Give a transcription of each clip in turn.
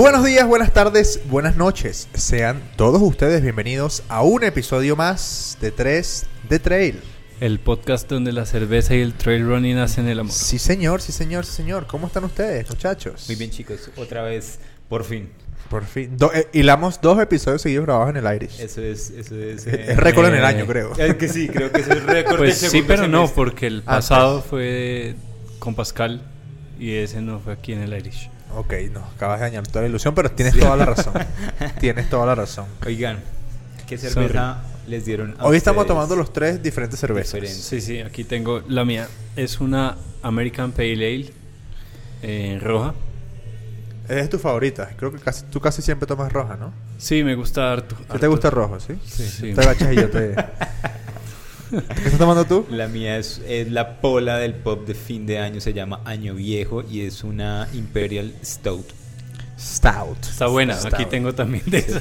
Buenos días, buenas tardes, buenas noches. Sean todos ustedes bienvenidos a un episodio más de 3 de Trail. El podcast donde la cerveza y el trail running hacen el amor. Sí, señor, sí, señor, sí, señor. ¿Cómo están ustedes, muchachos? Muy bien, chicos. Otra vez, por fin. Por fin. Do- eh, hilamos dos episodios seguidos grabados en el Irish. Eso es, eso es. Es- es récord en el eh, año, creo. Es que sí, creo que es el récord Pues sí, pero no, semestre. porque el Ah, pasado fue con Pascal y ese no fue aquí en el Irish. Ok, no, acabas de dañar toda la ilusión, pero tienes toda la razón. tienes toda la razón. Oigan, ¿qué cerveza les dieron a Hoy estamos tomando los tres diferentes cervezas. Diferentes. Sí, sí, aquí tengo la mía. Es una American Pale Ale eh, roja. Es tu favorita. Creo que casi, tú casi siempre tomas roja, ¿no? Sí, me gusta harto. ¿Qué te gusta rojo, sí? Sí. Te agachas y yo te... ¿Qué estás tomando tú? La mía es, es la pola del pop de fin de año, se llama Año Viejo y es una Imperial Stout. Stout. Está buena, Stout. aquí tengo también de esa.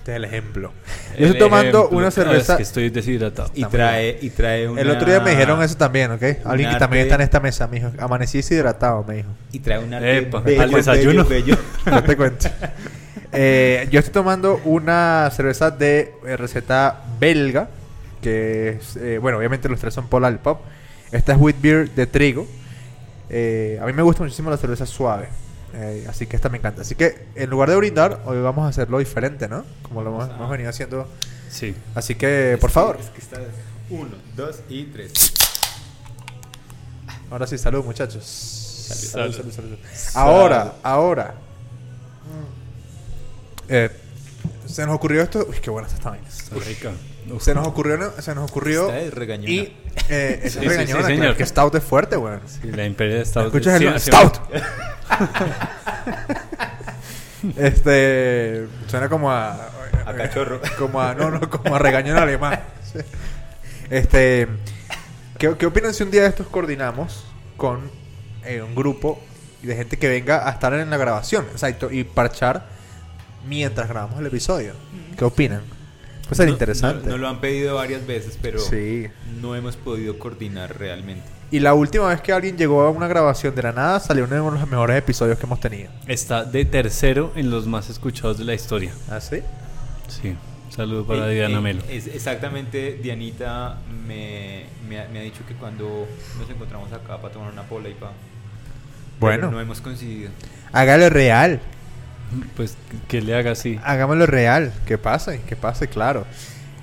Este es el ejemplo. El Yo estoy tomando ejemplo. una Ah, cerveza... es que estoy deshidratado. Y trae, y trae una... El otro día me dijeron eso también, ¿ok? Alguien que también está en esta mesa me dijo, amanecí deshidratado, me dijo. Y trae un arte Epa, bello, al desayuno. bello, bello. No te cuento. Eh, yo estoy tomando una cerveza de receta belga, que es, eh, bueno, obviamente los tres son Polar Pop. Esta es wheat beer de trigo. Eh, a mí me gusta muchísimo la cerveza suave, eh, así que esta me encanta. Así que en lugar de brindar, hoy vamos a hacerlo diferente, ¿no? Como lo hemos, Ah. hemos venido haciendo. Sí. Así que, por favor, Es que está uno, dos y tres. ahora sí, salud muchachos. Salud. salud, salud. Ahora, ahora. Eh, se nos ocurrió esto. Uy, qué buena está esta vaina. Está rica. Uf. Se nos ocurrió, se nos ocurrió es regañona. y eh, esa Sí, sí, regañona, sí, claro, señor. que Stout es fuerte, weón. Sí, la Imperial Stout. ¿Escuchas el sí, Stout? este suena como a A cachorro. como a no, no, como a regañón alemán. Este, ¿qué, qué opinan si un día de estos coordinamos con eh, un grupo de gente que venga a estar en la grabación, exacto, y parchar mientras grabamos el episodio? ¿Qué opinan? Pues No- interesante. No, no lo han pedido varias veces, pero Sí. no hemos podido coordinar realmente. Y la última vez que alguien llegó a una grabación de la nada salió uno de los mejores episodios que hemos tenido. Está de tercero en los más escuchados de la historia. ¿Ah, sí? Sí. Saludos para Eh, Diana eh, Melo. Es exactamente, Dianita me, me ha, me ha dicho que cuando nos encontramos acá para tomar una pola y pa. Bueno. pero no hemos coincidido. Hágalo real. Pues que le haga así. Hagámoslo real. Que pase, que pase, claro.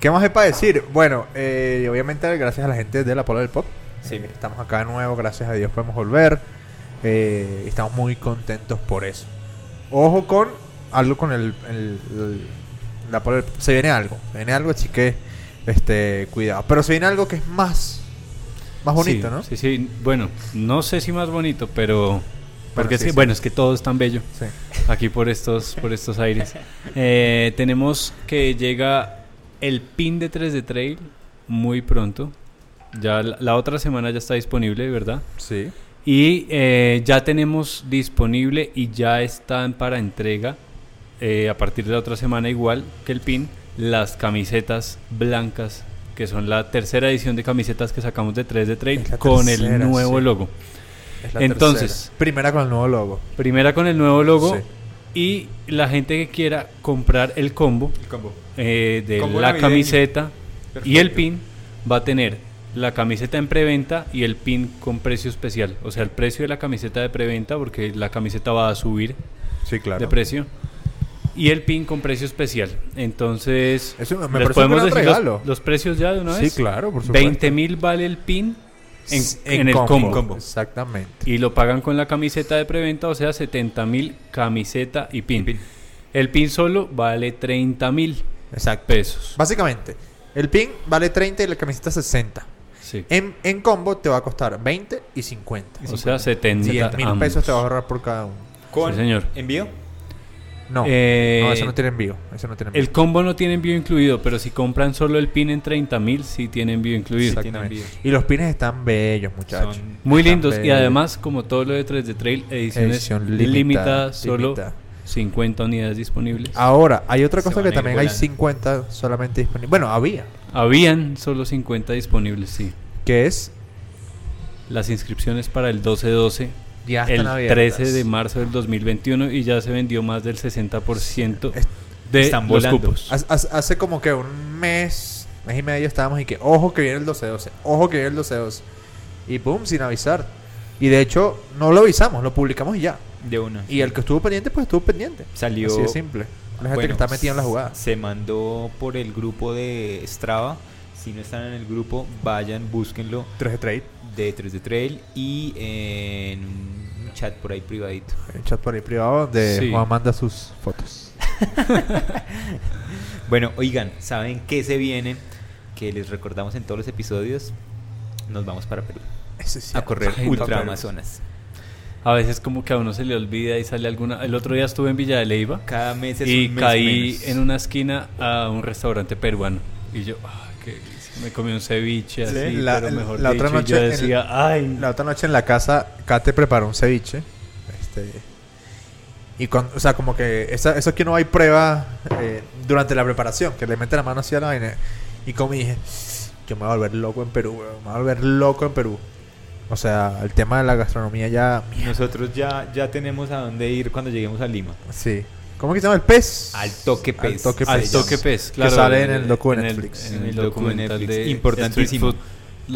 ¿Qué más hay para decir? Bueno, eh, obviamente gracias a la gente de la Pola del Pop. Sí. Eh, estamos acá de nuevo, gracias a Dios podemos volver. Eh, estamos muy contentos por eso. Ojo con algo con el, el- el- la Pola del Pop. Se viene algo, se viene algo, así que este, cuidado. Pero se viene algo que es más, más bonito, Sí, ¿no? Sí, sí. Bueno, no sé si más bonito, pero. Porque sí, sí, sí. bueno, es que todo es tan bello Sí. Aquí por estos, por estos aires. Eh, tenemos que llega el pin de 3 de Trail muy pronto. Ya la, la otra semana ya está disponible, ¿verdad? Sí. Y eh, ya tenemos disponible y ya están para entrega eh, a partir de la otra semana igual que el pin las camisetas blancas que son la tercera edición de camisetas que sacamos de 3 de Trail Es la con el tercera, nuevo sí. logo. Es la Entonces- tercera. Primera con el nuevo logo. Primera con el nuevo logo Sí. Y la gente que quiera comprar el combo El combo. eh, de Combo la navideño. camiseta y el pin va a tener la camiseta en preventa y el pin con precio especial. O sea, el precio de la camiseta de preventa, porque la camiseta va a subir Sí, claro. de precio. Y el pin con precio especial. Entonces, Eso me ¿les un podemos gran decir los- precios ya de una Sí, vez? claro, por supuesto. 20 mil vale el pin en, en el combo. Exactamente. Y lo pagan con la camiseta de preventa, o sea, 70 mil camiseta y pin. Pin. El pin solo vale 30 mil pesos. Básicamente, el pin vale 30 y la camiseta 60. Sí. En, en combo te va a costar 20 y 50. O sea, 70 10 mil pesos te va a ahorrar por cada uno. Con Sí, señor. envío. No, Eh, no, eso no tiene envío. Eso no tiene envío. El combo no tiene envío incluido, pero si compran solo el pin en 30 mil, sí tiene envío incluido. Exactamente. tiene envío. Y los pines están bellos, muchachos. Son- Muy Están lindos y además, como todo lo de 3 de Trail, ediciones Edición solo limitada. 50 unidades disponibles. Ahora, hay otra cosa que también hay volando. 50 solamente disponibles. Bueno, había. Habían solo 50 disponibles, sí. Que es Las inscripciones para el 12-12 Ya el abiertas. 13 de marzo del 2021 y ya se vendió más del 60% Es- de están los volando. cupos. Hace, como que un mes, mes y medio estábamos y que, ojo que viene el 12-12, ojo que viene el 12-12. Y pum, sin avisar. Y de hecho, no lo avisamos, lo publicamos y ya. De una. Y el que estuvo pendiente, pues estuvo pendiente. Salió. Así de simple. La gente Bueno, que está metida en la jugada. Se mandó por el grupo de Strava. Si no están en el grupo, vayan, búsquenlo 3 de trade. de 3D Trail y en chat por ahí privadito. El chat por ahí privado donde Sí. Juan manda sus fotos. Bueno, oigan, ¿saben qué se viene? Que les recordamos en todos los episodios. Nos vamos para Perú Ese sí. a correr Ay, Ultra. Amazonas. A veces como que a uno se le olvida y sale alguna... El otro día estuve en Villa de Leyva Cada mes es y un mes caí menos. en una esquina a un restaurante peruano. Y yo, ah. Me comí un ceviche Sí, así, la- pero mejor la dicho, otra yo noche en- decía, ay... La otra noche en la casa, Kate preparó un ceviche. Este, y con, o sea, como que esa- eso es que no hay prueba eh, durante la preparación, que le mete la mano así a la vaina. Y como dije, yo me voy a volver loco en Perú, weón, me voy a volver loco en Perú. O sea, el tema de la gastronomía ya. Nosotros ya, ya tenemos a dónde ir cuando lleguemos a Lima. Sí. ¿Cómo que se llama el pez? Al toque pez. Al toque Al pez. toque pez, claro. sale en el docu de Netflix. En el, En el docu de documental Netflix. de Importantísimo.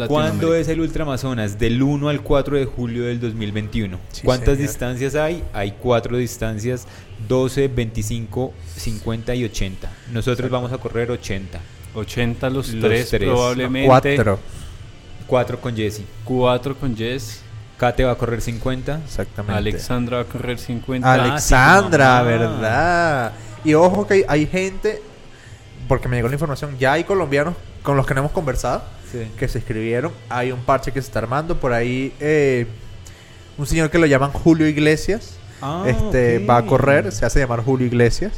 ¿Cuándo es el Ultramazonas? Del 1 al 4 de julio del 2021. Sí, ¿Cuántas señor. distancias hay? Hay cuatro distancias, 12, 25, 50 y 80. Nosotros vamos a correr 80. 80 los, Los tres, tres. probablemente. Cuatro. 4 con Jesse. 4 con Jess. Kate va a correr 50. Exactamente. Alexandra va a correr 50. Ale- Alexandra, Ah, sí, mamá. ¿verdad? Y ojo que hay, hay gente, porque me llegó la información, ya hay colombianos con los que no hemos conversado, Sí. que se inscribieron. Hay un parche que se está armando. Por ahí, eh, un señor que lo llaman Julio Iglesias. Ah, este va a correr, se hace llamar Julio Iglesias.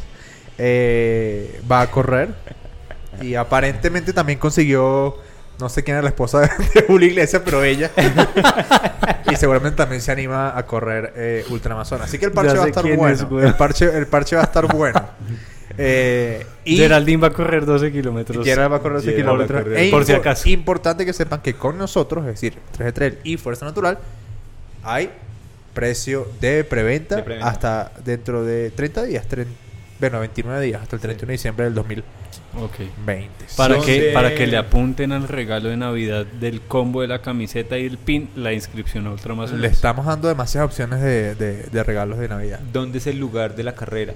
eh, va a correr. Y aparentemente también consiguió. No sé quién era la esposa de, Julio Iglesias, pero ella. y seguramente también se anima a correr eh, Ultramazón. Así que el parche va a estar bueno. es, el, parche, el parche va a estar bueno. Eh, y Geraldine va a correr 12 kilómetros. Gerald va a correr 12 Gerald va a kilómetros. correr. E Por si acaso. Importante que sepan que con nosotros, es decir, 3 de Trail y Fuerza Natural, hay precio de preventa, De preventa. hasta dentro de 30 días. tren- bueno, 29 días, hasta el 31 de diciembre del 2020. Ok. Para Son que, de- para que le apunten al regalo de Navidad del combo de la camiseta y el pin, la inscripción a Ultramazonas. Le estamos dando demasiadas opciones de, de- de regalos de Navidad. ¿Dónde es el lugar de la carrera?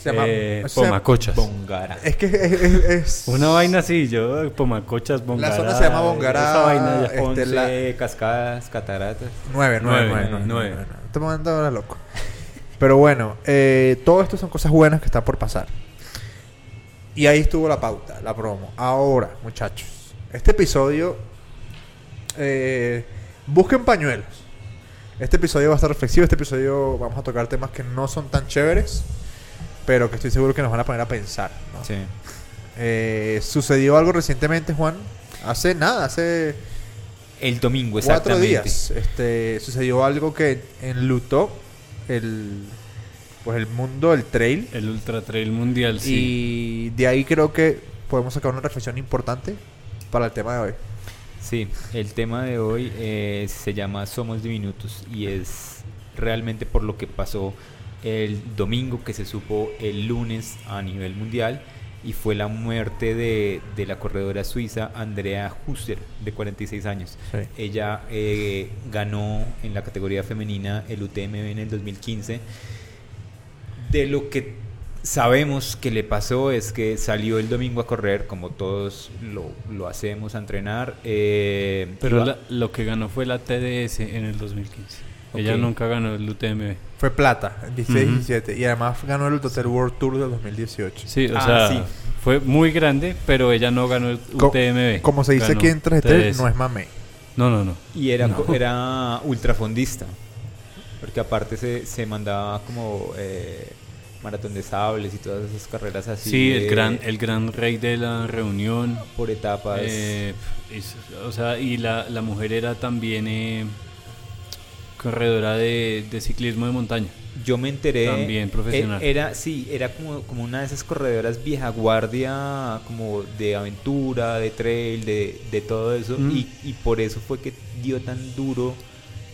Se llama- Eh, Pomacochas. Bongara. es que es, es- es- Una vaina así, yo, Pomacochas, Bongara. zona se llama Bongara. Esa vaina ya. este, 11 la- cascadas, cataratas. 9, 9, Nueve, 9, nueve. 9. Este momento ahora loco. Pero bueno, eh, todo esto son cosas buenas que están por pasar. Y ahí estuvo la pauta, la promo. Ahora, muchachos, este episodio. eh, busquen pañuelos. Este episodio va a estar reflexivo. Este episodio vamos a tocar temas que no son tan chéveres, pero que estoy seguro que nos van a poner a pensar. ¿no? Sí. Eh, sucedió algo recientemente, Juan. Hace nada, hace El domingo, cuatro exactamente. días este, sucedió algo que enlutó el pues el mundo del trail El Ultra Trail Mundial, sí. y de ahí creo que podemos sacar una reflexión importante para el tema de hoy Sí, el tema de hoy eh, se llama Somos Diminutos y es realmente por lo que pasó el domingo que se supo el lunes a nivel mundial y fue la muerte de, de la corredora suiza Andrea Huster de 46 años. Sí. Ella eh, ganó en la categoría femenina el UTMB en el 2015. De lo que sabemos que le pasó es que salió el domingo a correr, como todos lo, lo hacemos, a entrenar. eh, Pero la- lo que ganó fue la TDS en el 2015. Ella nunca ganó el UTMB. fue plata en 16 Ujú. 17 y además ganó el Total World Tour del 2018 Sí, o Ah, sea, sí. fue muy grande, pero ella no ganó el Co- UTMB. como se dice Ganó aquí en 3 de Trail, TDS. no es mame No, no, no. Y era, No. era ultrafondista. Porque aparte se, se mandaba como eh, maratón de sables y todas esas carreras así. Sí, el de- gran, el gran rey de la reunión. Por etapas. Eh, es- o sea, y la, la mujer era también eh, corredora de, de ciclismo de montaña. Yo me enteré. También profesional. eh, Era, sí, era como, como una de esas corredoras vieja guardia, como de aventura, de trail, de, de todo eso. Mm. Y, y por eso fue que dio tan duro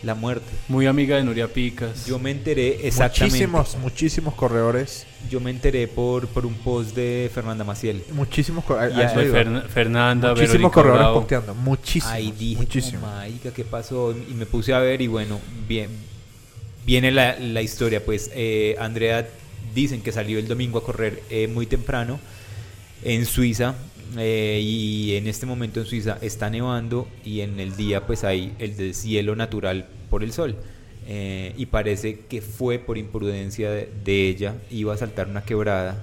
la muerte. Muy amiga de Nuria Picas. Yo me enteré exactamente. Muchísimos, muchísimos corredores. Yo me enteré por, por un post de Fernanda Maciel. Muchísimos cor- a- a Ya, eso de iba. Ferna- Fernanda, Muchísimos Verónica corredores Bravo. posteando. Muchísimos. Ahí dije, muchísimo. como, "Marica, ¿qué pasó? Y me puse a ver y bueno, bien, viene la, la historia. Pues eh, Andrea dicen que salió el domingo a correr eh, muy temprano en Suiza eh, y en este momento en Suiza está nevando y en el día pues hay el deshielo natural por el sol. Eh, y parece que fue por imprudencia de, de ella, iba a saltar una quebrada,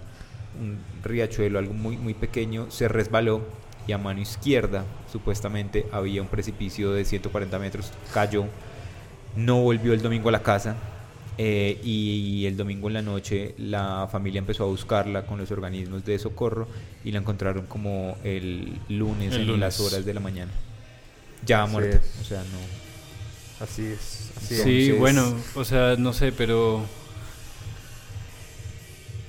un riachuelo, algo muy, muy pequeño, se resbaló y a mano izquierda supuestamente había un precipicio de 140 metros, cayó, no volvió el domingo a la casa eh, y el domingo en la noche la familia empezó a buscarla con los organismos de socorro y la encontraron como el lunes El en las horas de la mañana. Ya Así muerta, es. o sea, no. Así es. Así Sí, es. Bueno, o sea, no sé, pero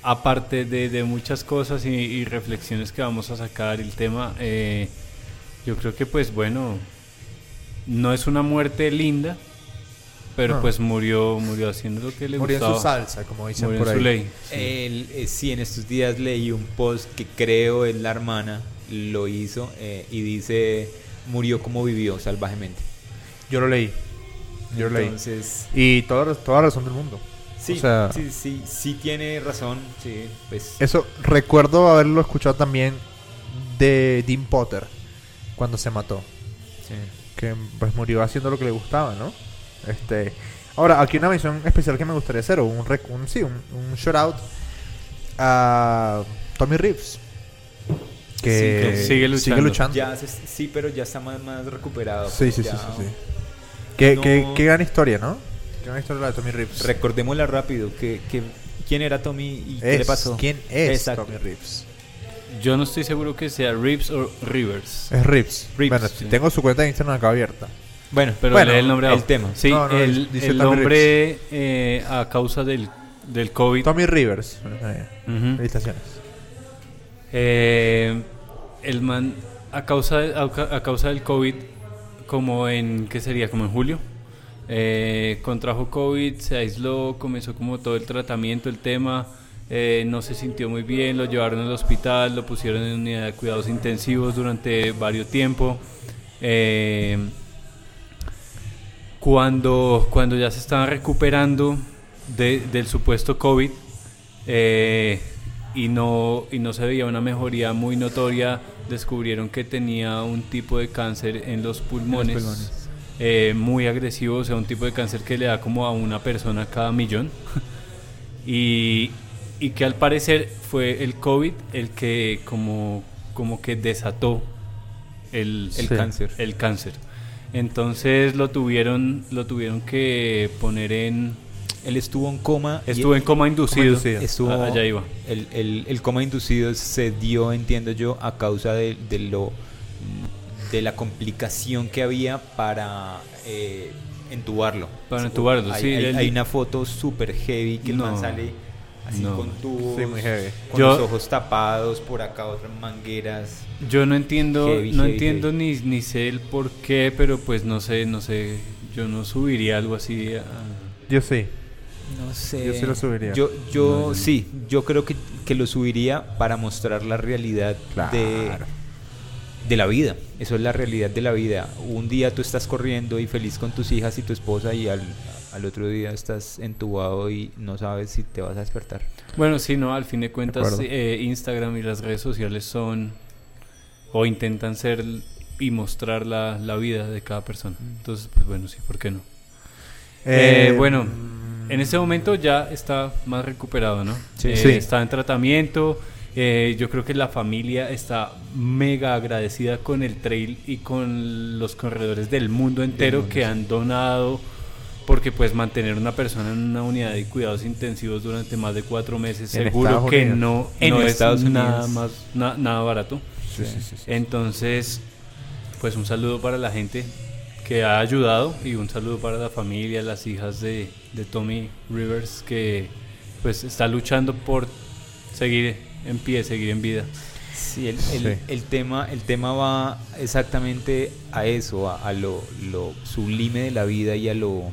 aparte de, de muchas cosas y, y reflexiones que vamos a sacar el tema, eh, yo creo que pues bueno, no es una muerte linda, pero No. pues murió murió haciendo lo que le Murió en gustaba. su salsa, como dicen murió en por su ahí. ley. sí. El- eh, sí, en estos días leí un post que creo es la hermana, lo hizo eh, y dice, murió como vivió salvajemente. Yo lo leí. Yo lo leí. Entonces, Y toda, toda la razón del mundo. sí, O sea- sí, sí, sí tiene razón, sí, pues... Eso recuerdo haberlo escuchado también de Dean Potter cuando se mató. sí. Que pues murió haciendo lo que le gustaba, ¿no? Este. Ahora, aquí una mención especial que me gustaría hacer, o un, rec- un sí, un, un shout out a Tommy Reeves. Que Sí, que sigue luchando. Ya, se- sí, pero ya está más, más recuperado. Sí, sí, sí, ya- sí, sí. Qué, No- qué- qué gran historia, ¿no? Qué gran historia la de Tommy Reeves. Recordémosla rápido, que, que- ¿quién era Tommy y qué le pasó? ¿Quién es Exacto. Tommy Reeves? Yo no estoy seguro que sea Reeves o Rivers, Es Reeves. Reeves, bueno, sí. tengo su cuenta de Instagram acá abierta. Bueno, pero Bueno, lee el nombre el tema. Sí, No, no, el, dice el Tommy hombre eh, a causa del, del COVID. Tommy Rivers. eh, Ujú. felicitaciones. Eh, el man, a causa, de- a, a causa del COVID, como en, ¿qué sería? Como en julio, eh, contrajo COVID, se aisló, comenzó como todo el tratamiento, el tema, eh, no se sintió muy bien, lo llevaron al hospital, lo pusieron en unidad de cuidados intensivos durante varios tiempo. Eh, cuando, cuando ya se estaban recuperando de- del supuesto COVID eh, y, no, y no se veía una mejoría muy notoria, descubrieron que tenía un tipo de cáncer en los pulmones, pulmones. eh, muy agresivo, o sea, un tipo de cáncer que le da como a una persona cada millón. y, y que al parecer fue el COVID el que como, como que desató el, El Sí. cáncer. el cáncer. Entonces lo tuvieron, lo tuvieron que poner en... Él estuvo en coma. Estuvo en coma inducido. inducido. Estuvo, Ah, allá iba. El, el- el coma inducido se dio, entiendo yo, a causa de, de lo de la complicación que había para eh, entubarlo. Para entubarlo, hay, sí, Hay, una foto súper heavy que el No, man sale así no. con tubos, Sí, muy heavy. con Yo- los ojos tapados, por acá otras mangueras. Yo no entiendo, Heavy, no heavy, entiendo ni, ni sé el por qué, pero pues no sé, no sé, yo no subiría algo así. a- Yo sí. No sé. Yo sí lo subiría. Yo, yo No, yo no. sí, yo creo que, que lo subiría para mostrar la realidad de, de la vida. Eso es la realidad de la vida. Un día tú estás corriendo y feliz con tus hijas y tu esposa y al, al otro día estás entubado y no sabes si te vas a despertar. Bueno, sí, no, al fin de cuentas eh, Instagram y las redes sociales son o intentan ser y mostrar la, la vida de cada persona. Entonces, pues bueno, sí, ¿por qué no? Eh, bueno, en este momento ya está más recuperado, ¿no? Sí. Eh, Sí. Está en tratamiento. eh, yo creo que la familia está mega agradecida con el trail y con los corredores del mundo entero que han donado. Porque pues mantener una persona en una unidad de cuidados intensivos durante más de cuatro meses En seguro Estados que Unidos. no, En no Estados es nada más na- nada barato. Sí, sí, sí, sí. Entonces, pues un saludo para la gente que ha ayudado y un saludo para la familia, las hijas de, de Tommy Rivers que pues está luchando por seguir en pie, seguir en vida. Sí, el, el- Sí. el tema, el tema va exactamente a eso, a, a lo, lo sublime de la vida y a lo...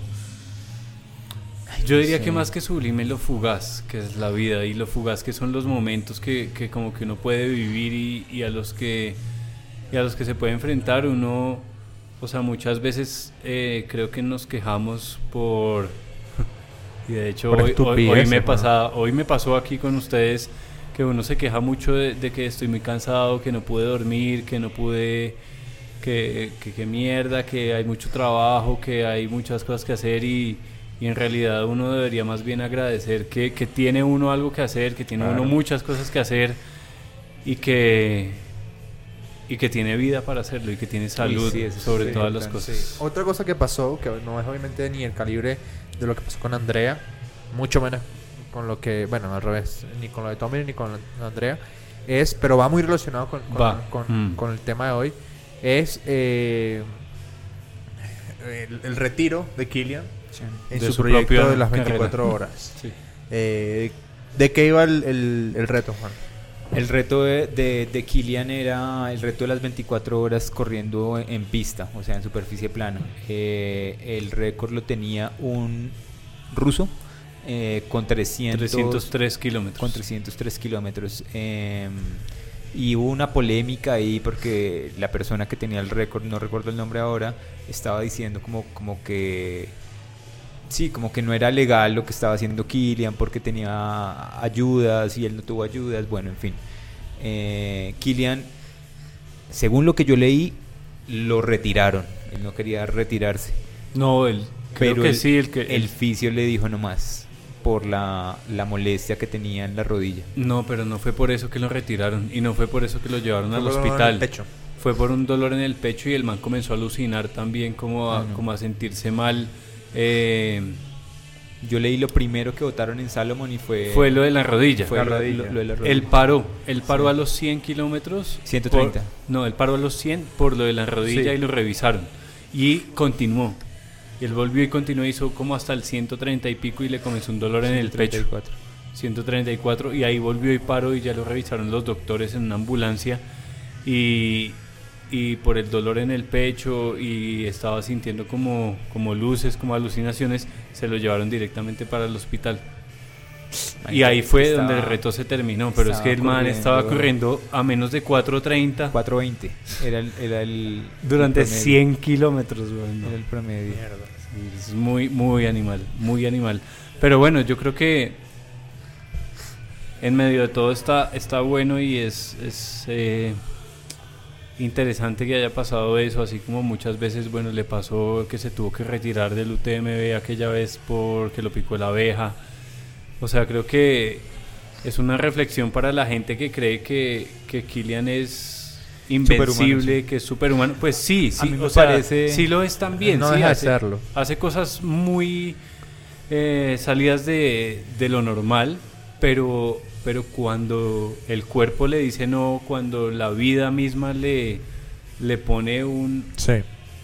Yo diría que más que sublime lo fugaz, que es la vida, y lo fugaz que son los momentos que, que como que uno puede vivir y, y a los que y a los que se puede enfrentar. Uno, o sea, muchas veces eh, creo que nos quejamos por y de hecho hoy, hoy- me pasa, hoy me pasó aquí con ustedes que uno se queja mucho de, de que estoy muy cansado, que no pude dormir, que no pude que, que, que mierda, que hay mucho trabajo, que hay muchas cosas que hacer y, y en realidad uno debería más bien agradecer que, que tiene uno algo que hacer, que tiene Claro. uno muchas cosas que hacer y que y que tiene vida para hacerlo y que tiene salud sí, eso es sobre todas las cosas. Otra cosa que pasó, que no es obviamente ni el calibre de lo que pasó con Andrea, mucho menos con lo que, bueno, al revés, ni con lo de Tommy ni con Andrea, es, pero va muy relacionado con, con, Mm. con el tema de hoy, es eh, el, el retiro de Killian en De su, su proyecto propia de las carrera. 24 horas. Sí. Eh, ¿De qué iba el, el- el reto, Juan? El reto de, de, de Kilian era el reto de las 24 horas corriendo en, en pista, o sea, en superficie plana. Eh, el récord lo tenía un ruso eh, con 300, 303 kilómetros. con 303 kilómetros. eh, y hubo una polémica ahí porque la persona que tenía el récord, no recuerdo el nombre ahora, estaba diciendo como, como que... Sí, como que no era legal lo que estaba haciendo Kilian porque tenía ayudas y él no tuvo ayudas. Bueno, en fin. Eh, Kilian, según lo que yo leí, lo retiraron. Él no quería retirarse. No, el creo que el, sí, el que el fisio le dijo nomás por la, la molestia que tenía en la rodilla. No, pero no fue por eso que lo retiraron y no fue por eso que lo llevaron al Fue por dolor en hospital. el pecho. Fue por un dolor en el pecho y el man comenzó a alucinar también, como a, como a sentirse mal. Eh, Yo leí lo primero que votaron en Salomon y fue... fue lo de la rodilla. fue La lo, rodilla. lo- lo de la rodilla. Él paró, él paró Sí. a los 100 kilómetros. 130. por- no, él paró a los 100 por lo de la rodilla Sí. y lo revisaron. Y continuó. Y él volvió y continuó, hizo como hasta el 130 y pico y le comenzó un dolor en el pecho. 134. 134 y ahí volvió y paró y ya lo revisaron los doctores en una ambulancia y, y por el dolor en el pecho y estaba sintiendo como, como luces, como alucinaciones, se lo llevaron directamente para el hospital. Y ahí fue Estaba- donde el reto se terminó, pero es que el man estaba corriendo a menos de 4.30 420. Era el, era el durante el promedio. 100 kilómetros. weón, no. Era el promedio. Sí, Es muy, muy animal, muy animal. Pero bueno, yo creo que en medio de todo está, está bueno y es, es eh, interesante que haya pasado eso, así como muchas veces, bueno, le pasó que se tuvo que retirar del UTMB aquella vez porque lo picó la abeja. O sea, creo que es una reflexión para la gente que cree que, que Kilian es invencible, sí. que es superhumano. Pues sí, sí, o sea, parece- sí lo es también. No sí, deja de hace- serlo. Hace cosas muy eh, salidas de, de lo normal, pero, pero cuando el cuerpo le dice no, cuando la vida misma le, le pone un, Sí.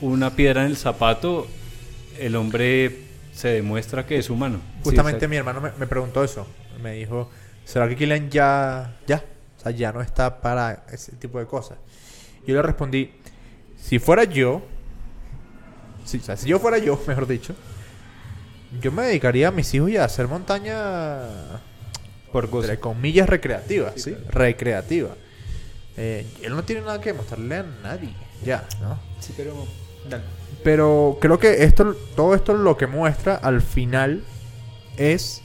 una piedra en el zapato, el hombre se demuestra que es humano. Justamente mi hermano me, me preguntó eso. Me dijo, ¿será que Kylian ya, ya? O sea, ya no está para ese tipo de cosas. Yo le respondí, si fuera yo, si, o sea, si yo fuera yo, mejor dicho, yo me dedicaría a mis hijos y a hacer montaña, Por gozo. entre comillas, recreativa, ¿sí? Sí, claro. Recreativa. Eh, él no tiene nada que mostrarle a nadie, ya, ¿no? Sí, pero... dale. Pero creo que esto, todo esto lo que muestra al final es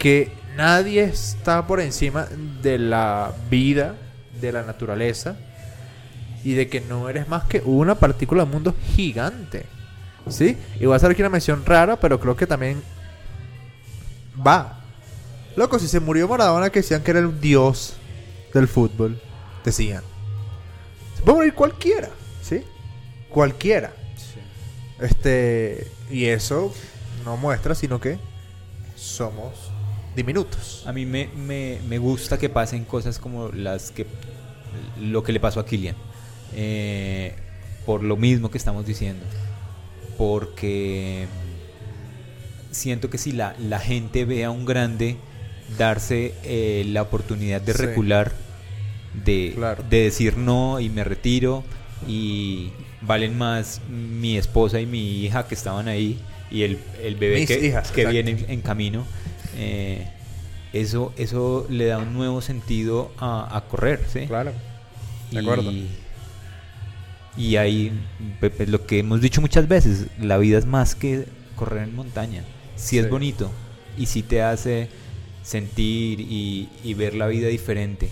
que nadie está por encima de la vida, de la naturaleza y de que no eres más que una partícula del mundo gigante. ¿Sí? Y voy a hacer aquí una mención rara, pero creo que también va. Loco, si se murió Maradona, que decían que era el dios del fútbol, decían. Se puede morir cualquiera, ¿sí? Cualquiera. Este, y eso no muestra, sino que somos diminutos. A mí me, me, me gusta que pasen cosas como las que lo que le pasó a Kylian. Eh, por lo mismo que estamos diciendo. Porque siento que si la, la gente ve a un grande darse eh, la oportunidad de Sí. recular, de, Claro. de decir no y me retiro y valen más mi esposa y mi hija que estaban ahí y el, el bebé Mis que, hijas, que viene en, en camino. eh, eso, eso le da un nuevo sentido a, a correr, ¿sí? Claro. De acuerdo. Y, y ahí, pe- pe- lo que hemos dicho muchas veces, la vida es más que correr en montaña. Sí, es bonito y sí te hace sentir y, y ver la vida diferente,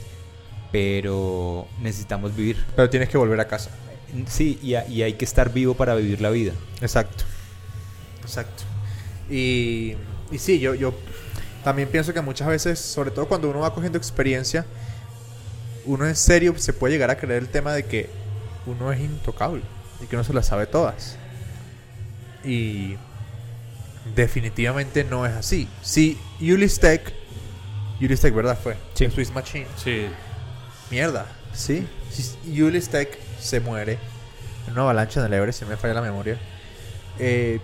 pero necesitamos vivir. Pero tienes que volver a casa. Sí, y, ha- y hay que estar vivo para vivir la vida. Exacto. Exacto. Y, y sí, yo, yo también pienso que muchas veces, sobre todo cuando uno va cogiendo experiencia, uno en serio se puede llegar a creer el tema de que uno es intocable y que uno se las sabe todas. Y definitivamente no es así. Si Ulistec, Ulistec, ¿verdad? Fue. Sí. en Swiss Machine. Sí. Mierda, ¿sí? Si Ulistec se muere en una avalancha en el Everest, si no me falla la memoria. eh,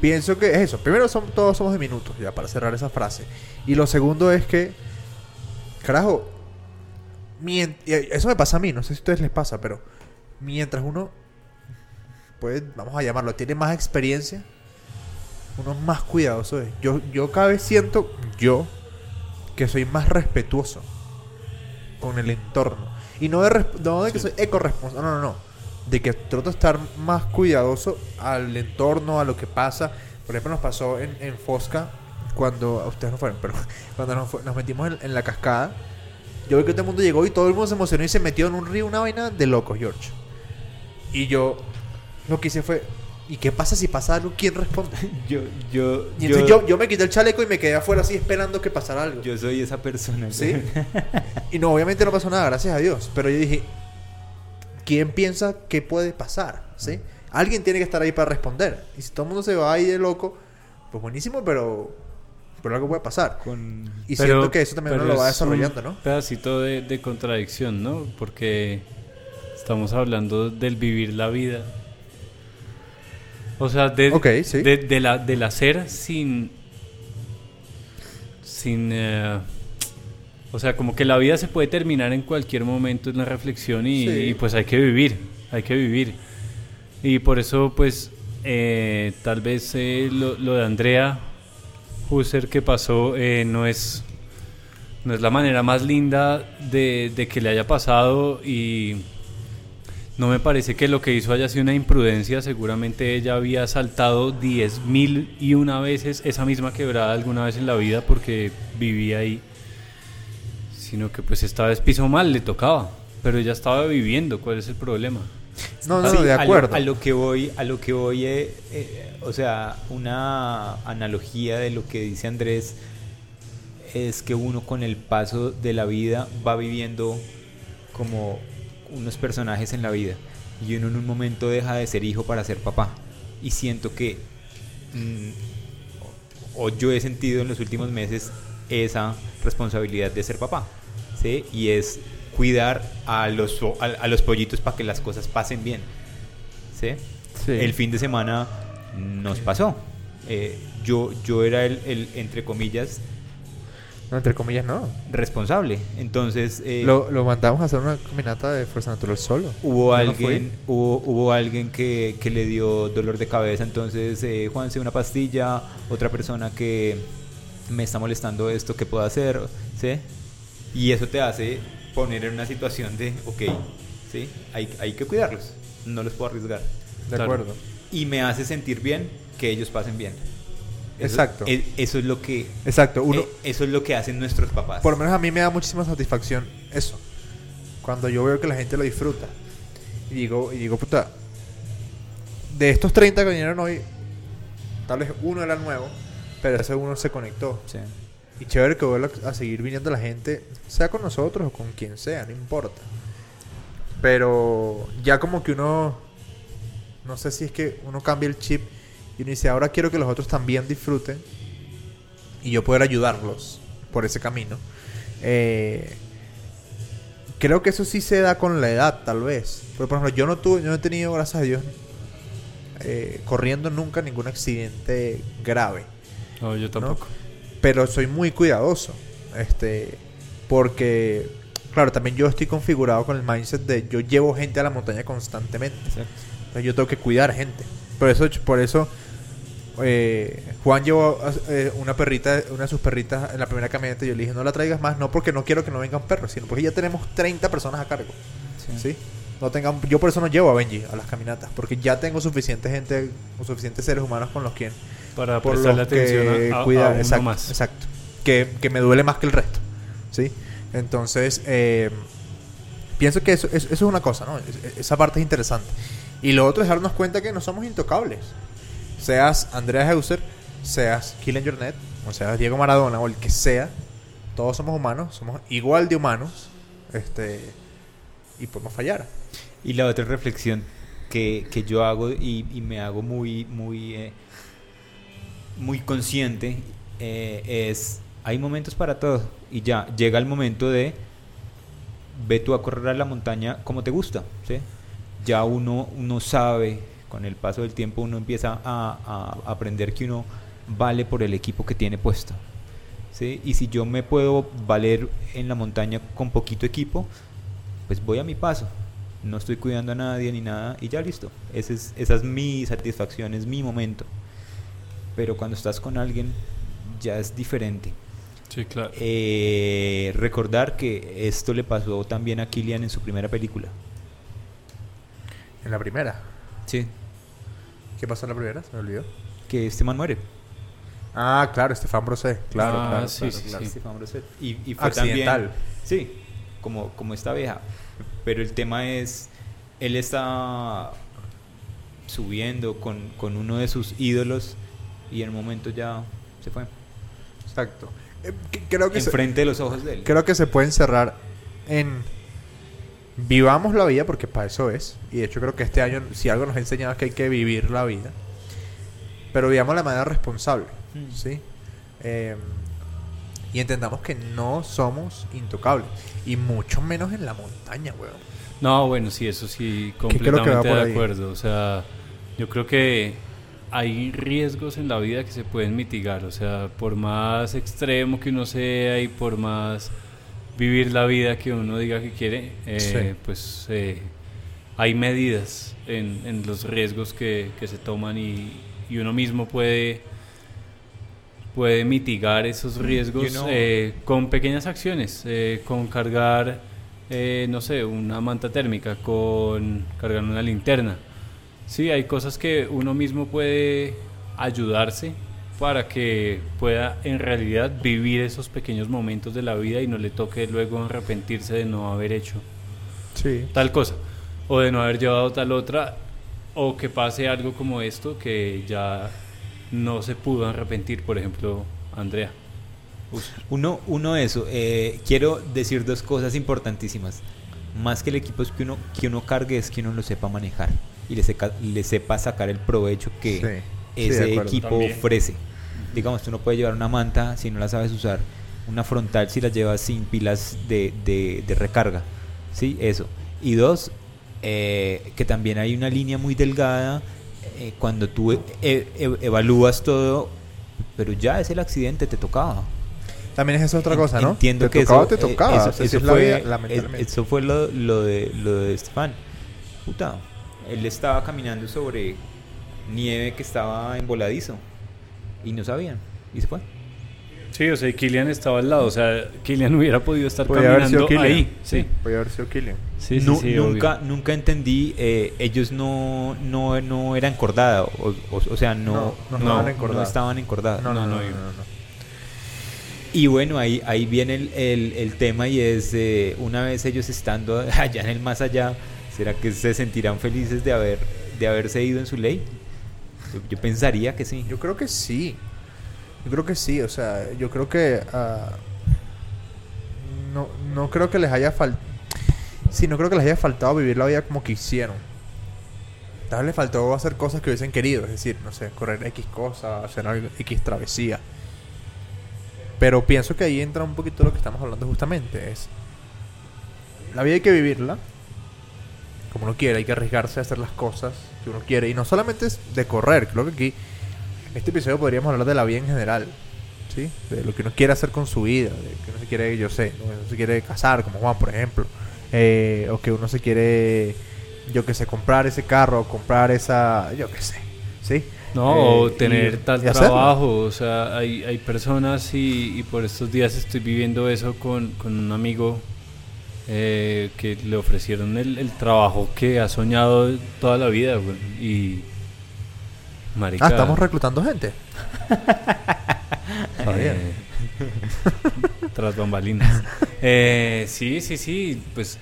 pienso que es eso. Primero, son, todos somos de minutos, ya para cerrar esa frase. Y lo segundo es que, carajo, eso me pasa a mí, no sé si a ustedes les pasa, pero mientras uno, pues, vamos a llamarlo, tiene más experiencia, uno es más cuidadoso. Yo, yo cada vez siento, yo, que soy más respetuoso con el entorno. Y no de, res- no de que Sí. soy ecoresponsable, no, no, no. De que trato de estar más cuidadoso al entorno, a lo que pasa. Por ejemplo, nos pasó en, en Fosca, cuando, a ustedes no fueron, pero cuando nos, nos metimos en, en la cascada. Yo vi que todo el mundo llegó y todo el mundo se emocionó y se metió en un río, una vaina de locos, George. Y yo lo que hice fue, ¿y qué pasa si pasa algo? ¿Quién responde? Yo, yo, Y entonces yo, yo me quité el chaleco y me quedé afuera así esperando que pasara algo. yo soy esa persona. ¿Sí? y no, obviamente no pasó nada, gracias a Dios. Pero yo dije, ¿quién piensa que puede pasar? ¿Sí? Alguien tiene que estar ahí para responder. Y si todo el mundo se va ahí de loco, pues buenísimo, pero, pero algo puede pasar. Con... Y Pero- siento que eso también uno lo va es un desarrollando, ¿no? pedacito de, de contradicción, ¿no? Porque estamos hablando del vivir la vida. O sea, de, Ok, sí. de- de la, del hacer sin. Sin. eh, o sea, como que la vida se puede terminar en cualquier momento en la reflexión y, Sí. y pues hay que vivir. Hay que vivir. Y por eso, pues, eh, tal vez eh, lo, lo de Andrea Husser que pasó eh, no es no es la manera más linda de, de que le haya pasado y no me parece que lo que hizo haya sido una imprudencia. Seguramente ella había saltado 10 mil y una veces esa misma quebrada alguna vez en la vida porque vivía ahí. Sino que pues esta vez pisó mal, le tocaba. Pero ella estaba viviendo, ¿cuál es el problema? No, no, Sí, de a lo- acuerdo. A lo, que voy, a lo que voy, eh, eh, o sea, una analogía de lo que dice Andrés es que uno con el paso de la vida va viviendo como unos personajes en la vida y uno en un momento deja de ser hijo para ser papá y siento que mm, o yo he sentido en los últimos meses esa responsabilidad de ser papá ¿sí? y es cuidar a los, a, a los pollitos para que las cosas pasen bien ¿sí? Sí. el fin de semana nos pasó Eh, yo, yo era el, el, entre comillas No, entre comillas, no. responsable entonces eh, Lo, lo mandamos a hacer una caminata de Fuerza Natural solo. Hubo no alguien, hubo, hubo alguien que, que le dio dolor de cabeza, entonces eh, Juanse una pastilla, otra persona que me está molestando esto, ¿qué puedo hacer? ¿Sí? Y eso te hace poner en una situación de, ok, ¿sí? Hay, hay que cuidarlos, no los puedo arriesgar. De Claro. acuerdo. Y me hace sentir bien que ellos pasen bien. Exacto. e- Eso es lo que, Exacto. Uno, eh, eso es lo que hacen nuestros papás. Por lo menos a mí me da muchísima satisfacción eso. Cuando yo veo que la gente lo disfruta. Y digo, y digo, puta, de estos 30 que vinieron hoy, tal vez uno era nuevo, pero ese uno se conectó. Sí. Y chévere que vuelva a seguir viniendo la gente, sea con nosotros o con quien sea, no importa. Pero ya como que uno, no sé si es que uno cambia el chip y uno dice, ahora quiero que los otros también disfruten y yo poder ayudarlos por ese camino. Eh, creo que eso sí se da con la edad, tal vez. Pero, por ejemplo, yo no tuve, yo no he tenido, gracias a Dios, eh, corriendo nunca ningún accidente grave No, yo tampoco. pero soy muy cuidadoso. Este, porque claro, también yo estoy configurado con el mindset de yo llevo gente a la montaña constantemente. Entonces yo tengo que cuidar gente. Por eso, por eso eh, Juan llevó eh, una perrita, una de sus perritas en la primera camioneta y yo le dije, no la traigas más, no porque no quiero que no vengan perros, sino porque ya tenemos 30 personas a cargo. ¿sí? No tengan, yo por eso no llevo a Benji a las caminatas, porque ya tengo suficiente gente, o suficientes seres humanos con los que Para por prestarle los que atención a, a- cuidar, a uno exacto, más. exacto. Que, que me duele más que el resto, ¿sí? Entonces, eh, pienso que eso, eso- eso es una cosa, ¿no? Es- esa parte es interesante. Y lo otro es darnos cuenta que no somos intocables. Seas Andrea Heuser, seas Killian Jornet, o seas Diego Maradona, o el que sea, todos somos humanos, somos igual de humanos, este, y podemos fallar. Y la otra reflexión que, que yo hago y, y me hago muy, muy, eh, muy consciente eh, es, hay momentos para todo y ya llega el momento de, ve tú a correr a la montaña como te gusta, ¿sí? Ya uno, uno sabe, con el paso del tiempo uno empieza a, a aprender que uno vale por el equipo que tiene puesto. ¿sí? Y si yo me puedo valer en la montaña con poquito equipo, pues voy a mi paso. No estoy cuidando a nadie ni nada y ya listo. Ese es, esa es mi satisfacción, es mi momento. Pero cuando estás con alguien ya es diferente. Sí, claro. Eh, recordar que esto le pasó también a Killian en su primera película. En la primera. Sí. ¿Qué pasó en la primera? Se me olvidó. Que este man muere. Ah, claro, Estefan Brosé. Claro, Ah, claro, sí, claro, sí, claro. sí. Stefan Brosset. Y, y fue Accidental. también... Sí, como, como esta vieja. Pero el tema es, él está subiendo con, con uno de sus ídolos y en un momento ya se fue. Exacto. Eh, creo que se, Enfrente de los ojos de él. creo que se puede encerrar en vivamos la vida porque para eso es. Y de hecho creo que este año si algo nos ha enseñado es que hay que vivir la vida. Pero vivamos de manera responsable, Mm. ¿sí? Eh, y entendamos que no somos intocables. Y mucho menos en la montaña, weón. No, bueno, sí, eso sí, completamente de acuerdo. O sea, yo creo que hay riesgos en la vida que se pueden mitigar. O sea, por más extremo que uno sea y por más vivir la vida que uno diga que quiere, eh, Sí. pues eh, hay medidas en, en los riesgos que, que se toman y, y uno mismo puede puede mitigar esos riesgos uno- eh, con pequeñas acciones, eh, con cargar, eh, no sé, una manta térmica, con cargar una linterna. Sí, hay cosas que uno mismo puede ayudarse para que pueda en realidad vivir esos pequeños momentos de la vida y no le toque luego arrepentirse de no haber hecho Sí. tal cosa o de no haber llevado tal otra o que pase algo como esto que ya no se pudo arrepentir, por ejemplo, Andrea. Uno, uno eso, eh, quiero decir dos cosas importantísimas. Más que el equipo es que uno, que uno cargue, es que uno lo sepa manejar y le, seca- le sepa sacar el provecho que Sí. Sí, ese acuerdo. equipo También. ofrece. Digamos, tú no puedes llevar una manta si no la sabes usar, una frontal si la llevas sin pilas de, de- de recarga. ¿Sí? Eso. Y dos, eh, que también hay una línea muy delgada eh, cuando tú e- e- evalúas todo, pero ya es el accidente, te tocaba. También es esa otra cosa, ¿no? Entiendo te que tocaba, eso, te eh, tocaba. eso, O sea, eso es la fue, vida, eso fue lo, lo de lo de Estefan. Puta, él estaba caminando sobre nieve que estaba en voladizo y no sabían y se fue. Sí, o sea, y Kylian estaba al lado, o sea, Kylian hubiera podido estar Podía haber sido caminando ahí. Sí, Podría haber sido Killian. sí, sí, sí, nunca, obvio. nunca entendí, eh, ellos no, no, no eran encordados, o, o- o sea, no, No, no no, estaban estaban encordados. No, no, no, no, no, yo- no, no. Y bueno, ahí, ahí viene el, el- el tema y es, eh, una vez ellos estando allá en el más allá, ¿será que se sentirán felices de, haber, de haberse ido en su ley? Yo, pensaría que sí. Yo creo que sí. Yo creo que sí. O sea, yo creo que. ah, no, no creo que les haya faltado. Sí, no creo que les haya faltado vivir la vida como quisieron. Tal vez les faltó hacer cosas que hubiesen querido. Es decir, no sé, correr X cosa, hacer X travesía. Pero pienso que ahí entra un poquito lo que estamos hablando justamente. Es. La vida hay que vivirla. Como uno quiere, hay que arriesgarse a hacer las cosas que uno quiere. Y no solamente es de correr, creo que aquí. Este episodio podríamos hablar de la vida en general. ¿sí? De lo que uno quiere hacer con su vida, de que uno se quiere, yo sé, ¿no? uno se quiere casar, como Juan, por ejemplo, eh, o que uno se quiere, yo que sé, comprar ese carro, comprar esa, yo que sé, ¿sí? No, Eh, o tener y- tal y trabajo, o sea, hay, hay personas y, y por estos días estoy viviendo eso con, con un amigo eh, que le ofrecieron el, el trabajo que ha soñado toda la vida, güey, y... Marica, Ah, estamos reclutando gente. Está bien. eh, tras bambalinas. Eh, sí, sí, sí, pues,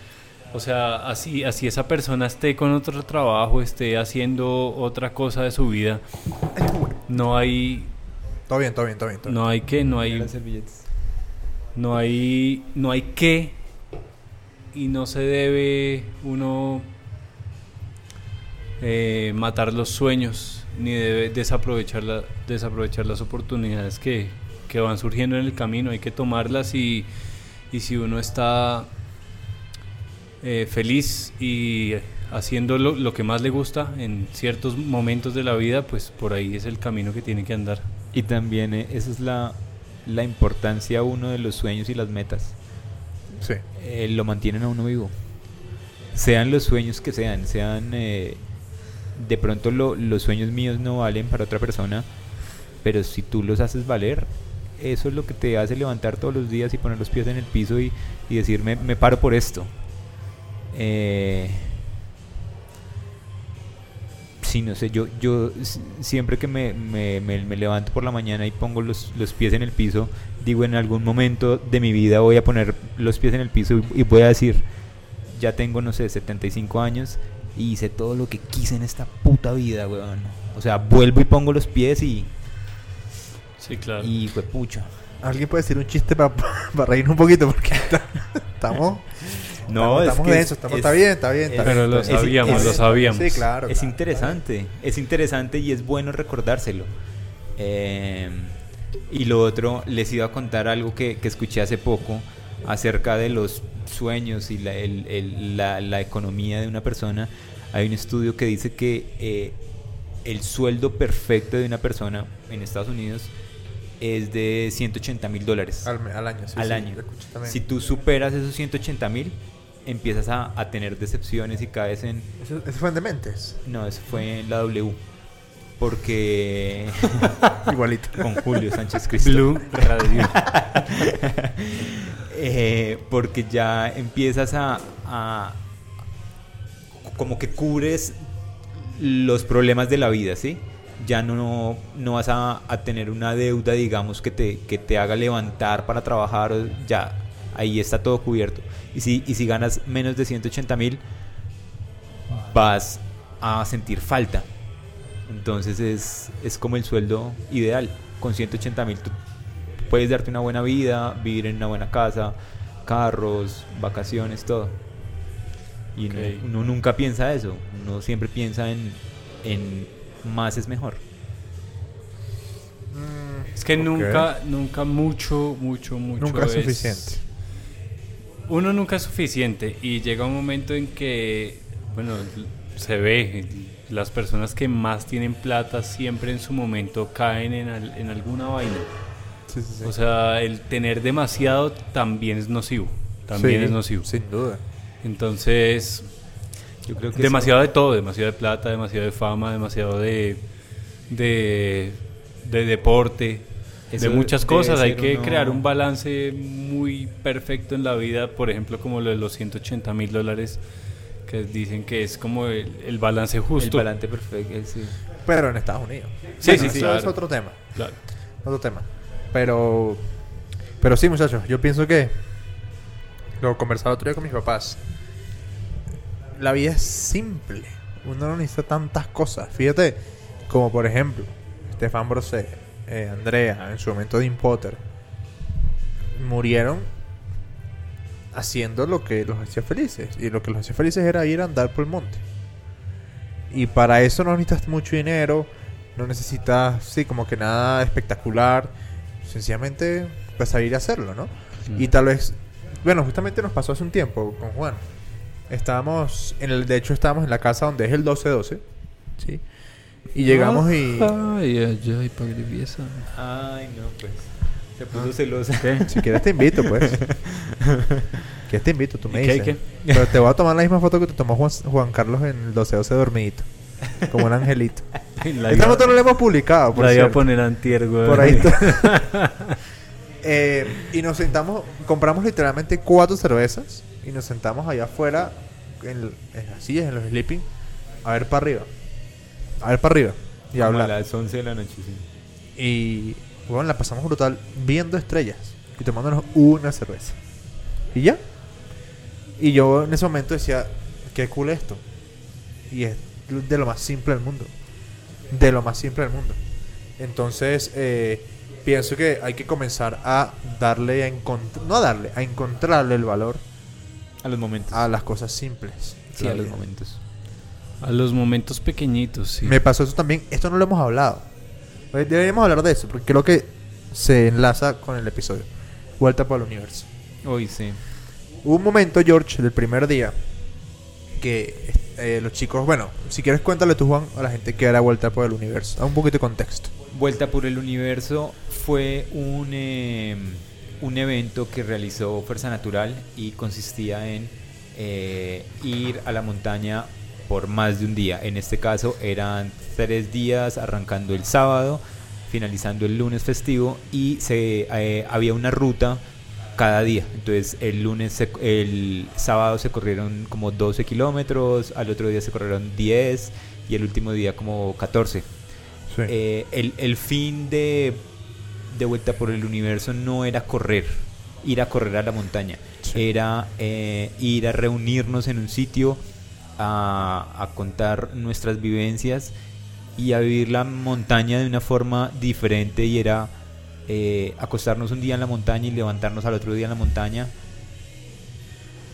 o sea, así, así esa persona esté con otro trabajo, esté haciendo otra cosa de su vida, no hay, Todo bien, todo bien, todo bien. todo bien. no hay que, no hay, no hay, no hay que, y no se debe uno eh, matar los sueños, ni debe desaprovechar, la- desaprovechar las oportunidades que, que van surgiendo en el camino, hay que tomarlas y, y si uno está eh, feliz y haciendo lo, lo que más le gusta en ciertos momentos de la vida, pues por ahí es el camino que tiene que andar. Y también eh, esa es la, la importancia uno de los sueños y las metas. Eh, lo mantienen a uno vivo. Sean los sueños que sean, sean... eh, de pronto lo- los sueños míos no valen para otra persona, pero si tú los haces valer, eso es lo que te hace levantar todos los días y poner los pies en el piso y, y decir, me, me paro por esto. Eh, sí, no sé, yo, yo siempre que me, me- me- me levanto por la mañana y pongo los, los pies en el piso, digo, en algún momento de mi vida voy a poner los pies en el piso y, y voy a decir, ya tengo, no sé, 75 años y hice todo lo que quise en esta puta vida, weón. O sea, vuelvo y pongo los pies y, Sí, claro. y fue pucha. ¿Alguien puede decir un chiste para reírnos un poquito? Porque estamos... No, estamos, es estamos que densos, estamos- es- está bien, está bien. está es- bien. Pero lo sabíamos, es- lo sabíamos. Sí, claro. es claro, interesante, es interesante y es bueno recordárselo. Eh, y lo otro, les iba a contar algo que, que escuché hace poco acerca de los sueños y la, el- el- la- la economía de una persona. Hay un estudio que dice que eh, el sueldo perfecto de una persona en Estados Unidos es de 180 mil dólares Al, al año, sí, al sí, año. Si tú superas esos 180 mil, empiezas a, a tener decepciones y caes en... ¿Eso, eso fue en Dementes? No, eso fue en la W. Porque... Igualito. con Julio Sánchez Cristo. Blue Radio. Eh, porque ya empiezas a, a- como que cubres los problemas de la vida, ¿sí? Ya no, no vas a, a tener una deuda, digamos, que te, que te haga levantar para trabajar, o- ya ahí está todo cubierto. Y si, y si ganas menos de 180 mil, vas a sentir falta. Entonces es, es como el sueldo ideal. Con 180 mil tú puedes darte una buena vida, vivir en una buena casa, carros, vacaciones, todo. Y no- Ok. uno nunca piensa eso, uno siempre piensa en, en más es mejor. Es que nunca, nunca mucho, mucho, mucho. Nunca es suficiente. Uno nunca es suficiente y llega un momento en que, bueno, se ve, las personas que más tienen plata siempre en su momento caen en, al- en alguna vaina. Sí, sí, sí. O sea, el tener demasiado también es nocivo. También es nocivo. Sin duda. Entonces, Yo creo que demasiado de todo, demasiado de plata, demasiado de fama, demasiado de, de, de deporte, Eso de muchas cosas. Hay que uno- crear un balance muy perfecto en la vida, por ejemplo, como lo de los 180 mil dólares, que dicen que es como el, el balance el justo. balance perfecto. sí. Pero en Estados Unidos. Sí, Bueno, sí, eso claro. es otro tema. Claro. Otro tema. Pero. Pero sí, muchachos. Yo pienso que. Lo conversaba otro día con mis papás. La vida es simple. Uno no necesita tantas cosas. Fíjate, como por ejemplo, Stefan Brosé, eh, Andrea, en su momento Dean Potter, murieron haciendo lo que los hacía felices. Y lo que los hacía felices era ir a andar por el monte. Y para eso no necesitas mucho dinero, no necesitas, sí, como que nada espectacular. Sencillamente, pues salir a hacerlo, ¿no? Y tal vez, bueno, justamente nos pasó hace un tiempo con Juan. Estábamos, en el, de hecho, estábamos en la casa donde es el 12-12, ¿sí? Y llegamos y... Ay, ay, ay, padre Biesa. Ay, no, pues. Se puso celosa. ¿Qué? Si quieres te invito, pues. ¿Quieres te invito? Tú me ¿Y qué, dices. qué? Pero te voy a tomar la misma foto que te tomó Juan, Juan Carlos en el 12 dormidito. Como un angelito. Esta foto no la hemos publicado, por la iba a cierto. poner antier, güey. Por ahí está. Eh, y nos sentamos, compramos literalmente cuatro cervezas y nos sentamos allá afuera en, en las sillas, en los sleeping, a ver para arriba. A ver para arriba. Y Como a hablar. las 11 de la noche, sí. Y bueno, la pasamos brutal viendo estrellas y tomándonos una cerveza. Y ya. Y yo en ese momento decía, qué cool esto. Y es de lo más simple del mundo. De lo más simple del mundo. Entonces, eh, pienso que hay que comenzar a darle, a no a darle, a encontrarle el valor A los momentos. a las cosas simples. sí, a los momentos. A los momentos pequeñitos, sí. Me pasó eso también. Esto no lo hemos hablado. Eh, Deberíamos hablar de eso, porque creo que se enlaza con el episodio. Vuelta por el universo. Hoy sí. Hubo un momento, George, del primer día, que eh, los chicos, bueno, si quieres cuéntale tú, Juan, a la gente que era Vuelta por el universo. Da un poquito de contexto. Vuelta por el Universo fue un, eh, un evento que realizó Fuerza Natural y consistía en eh, ir a la montaña por más de un día. En este caso eran tres días, arrancando el sábado, finalizando el lunes festivo y se, eh, había una ruta cada día. Entonces el lunes, se- el sábado se corrieron como 12 kilómetros, al otro día se corrieron 10 y el último día como 14. Sí. Eh, el, el fin de, de Vuelta por el Universo no era correr, ir a correr a la montaña. Sí. Era eh, ir a reunirnos en un sitio, a, a contar nuestras vivencias y a vivir la montaña de una forma diferente. Y era eh, acostarnos un día en la montaña y levantarnos al otro día en la montaña.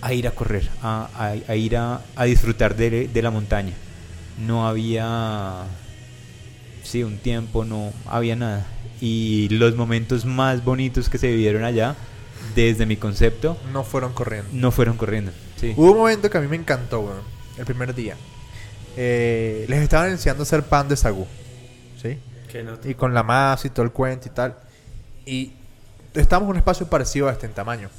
A ir a correr, a, a- a ir a, a disfrutar de, de la montaña. No había sí, un tiempo no había nada. Y los momentos más bonitos que se vivieron allá, desde mi concepto, no fueron corriendo. no fueron corriendo. Sí. Hubo un momento que a mí me encantó, weón, el primer día. Eh, les estaban enseñando a hacer pan de sagú. ¿Sí? Y con la masa y todo el cuento y tal. Y estamos en un espacio parecido a este en tamaño.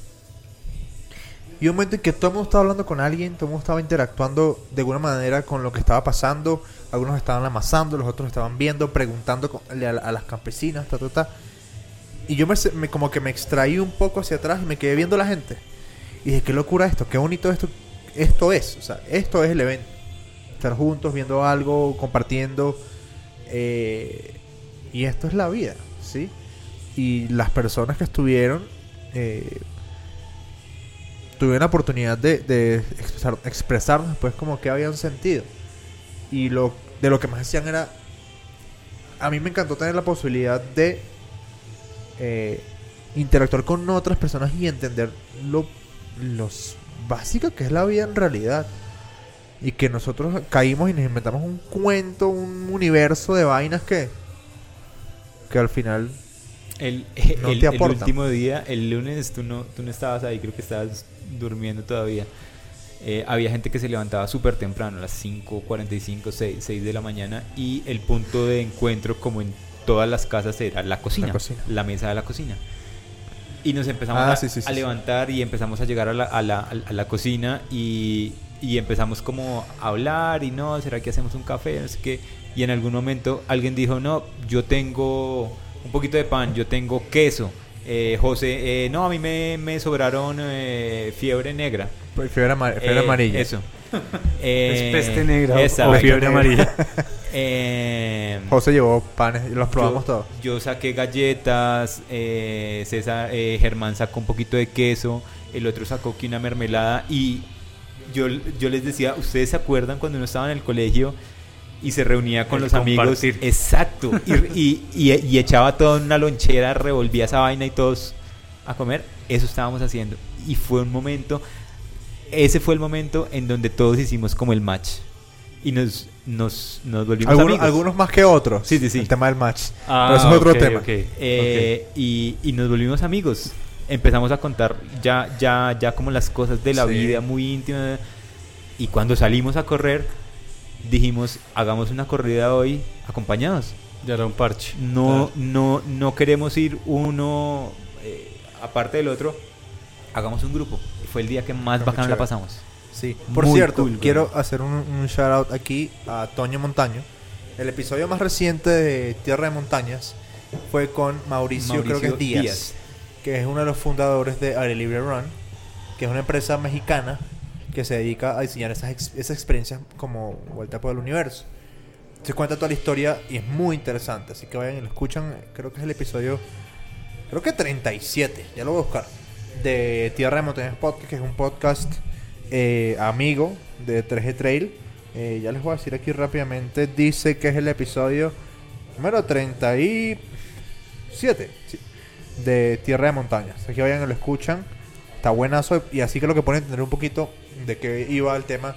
Y un momento en que todo el mundo estaba hablando con alguien, todo el mundo estaba interactuando de alguna manera con lo que estaba pasando. Algunos estaban amasando, los otros estaban viendo, preguntando a, a las campesinas, ta, ta, ta. Y yo me, me- como que me extraí un poco hacia atrás y me quedé viendo a la gente. Y dije, qué locura esto, qué bonito esto, esto es. O sea, esto es el evento. Estar juntos, viendo algo, compartiendo. eh, y esto es la vida, ¿sí? Y las personas que estuvieron eh, tuvieron la oportunidad de, expresar, expresarnos pues como que habían sentido. Y lo de lo que más decían era, a mí me encantó tener la posibilidad de eh, interactuar con otras personas y entender lo los básico que es la vida en realidad. Y que nosotros caímos y nos inventamos un cuento, un universo de vainas que, que al final El, No el- te el último día, el lunes, tú no, tú no estabas ahí, creo que estabas durmiendo todavía. Eh, había gente que se levantaba súper temprano, a las 5.45, 6, 6 de la mañana, y el punto de encuentro, como en todas las casas, era la cocina, la, cocina. mesa de la cocina. Y nos empezamos Ah, a, sí, sí, sí, a sí. levantar y empezamos a llegar a la, a la- a la cocina y, y empezamos como a hablar y no, ¿será que hacemos un café? No sé qué. Y en algún momento alguien dijo, no, yo tengo un poquito de pan, yo tengo queso. Eh, José, eh, no, a mí me, me sobraron eh, fiebre negra. pues, fiebre, amar- fiebre Eh, amarilla. Eso. Eh, Es peste negra o- esa, o peste fiebre amarilla. Eh, José llevó panes y los probamos yo, todos. Yo saqué galletas, eh, César, eh, Germán sacó un poquito de queso, el otro sacó que una mermelada y yo, yo les decía, ¿ustedes se acuerdan cuando uno estaba en el colegio y se reunía con El los amigos? Exacto. Y, y- y- y echaba todo en una lonchera, revolvía esa vaina y todos a comer. Eso estábamos haciendo. Y fue un momento, ese fue el momento en donde todos hicimos como el match. Y nos, nos, nos volvimos Algunos, amigos. algunos más que otros. Sí, sí, sí. El tema del match. Ah, Pero eso es otro ok, tema. ok, Eh, y, y nos volvimos amigos. Empezamos a contar ya, ya, ya como las cosas de la Sí. vida muy íntimas. Y cuando salimos a correr, dijimos, hagamos una corrida hoy acompañados. Ya era un parche. No, no, no queremos ir uno eh, aparte del otro. Hagamos un grupo. Fue el día que más muy bacano la pasamos. Sí. Por Muy cierto, cool, quiero hacer un, un shout out aquí a Toño Montaño. El episodio más reciente de Tierra de Montañas fue con Mauricio, creo que es Mauricio Díaz, que es uno de los fundadores de Aire Libre Run, que es una empresa mexicana que se dedica a diseñar esas, ex- esas experiencias como vuelta por el universo. Se cuenta toda la historia y es muy interesante, así que vayan y lo escuchan. Creo que es el episodio, creo que 37, ya lo voy a buscar, de Tierra de Montañas Podcast, que es un podcast eh, amigo de 3G Trail. Eh, ya les voy a decir aquí rápidamente. Dice que es el episodio número 37 sí, de Tierra de Montañas. Así que vayan y lo escuchan. Está buenazo. Y así que lo que pueden entender un poquito de qué iba el tema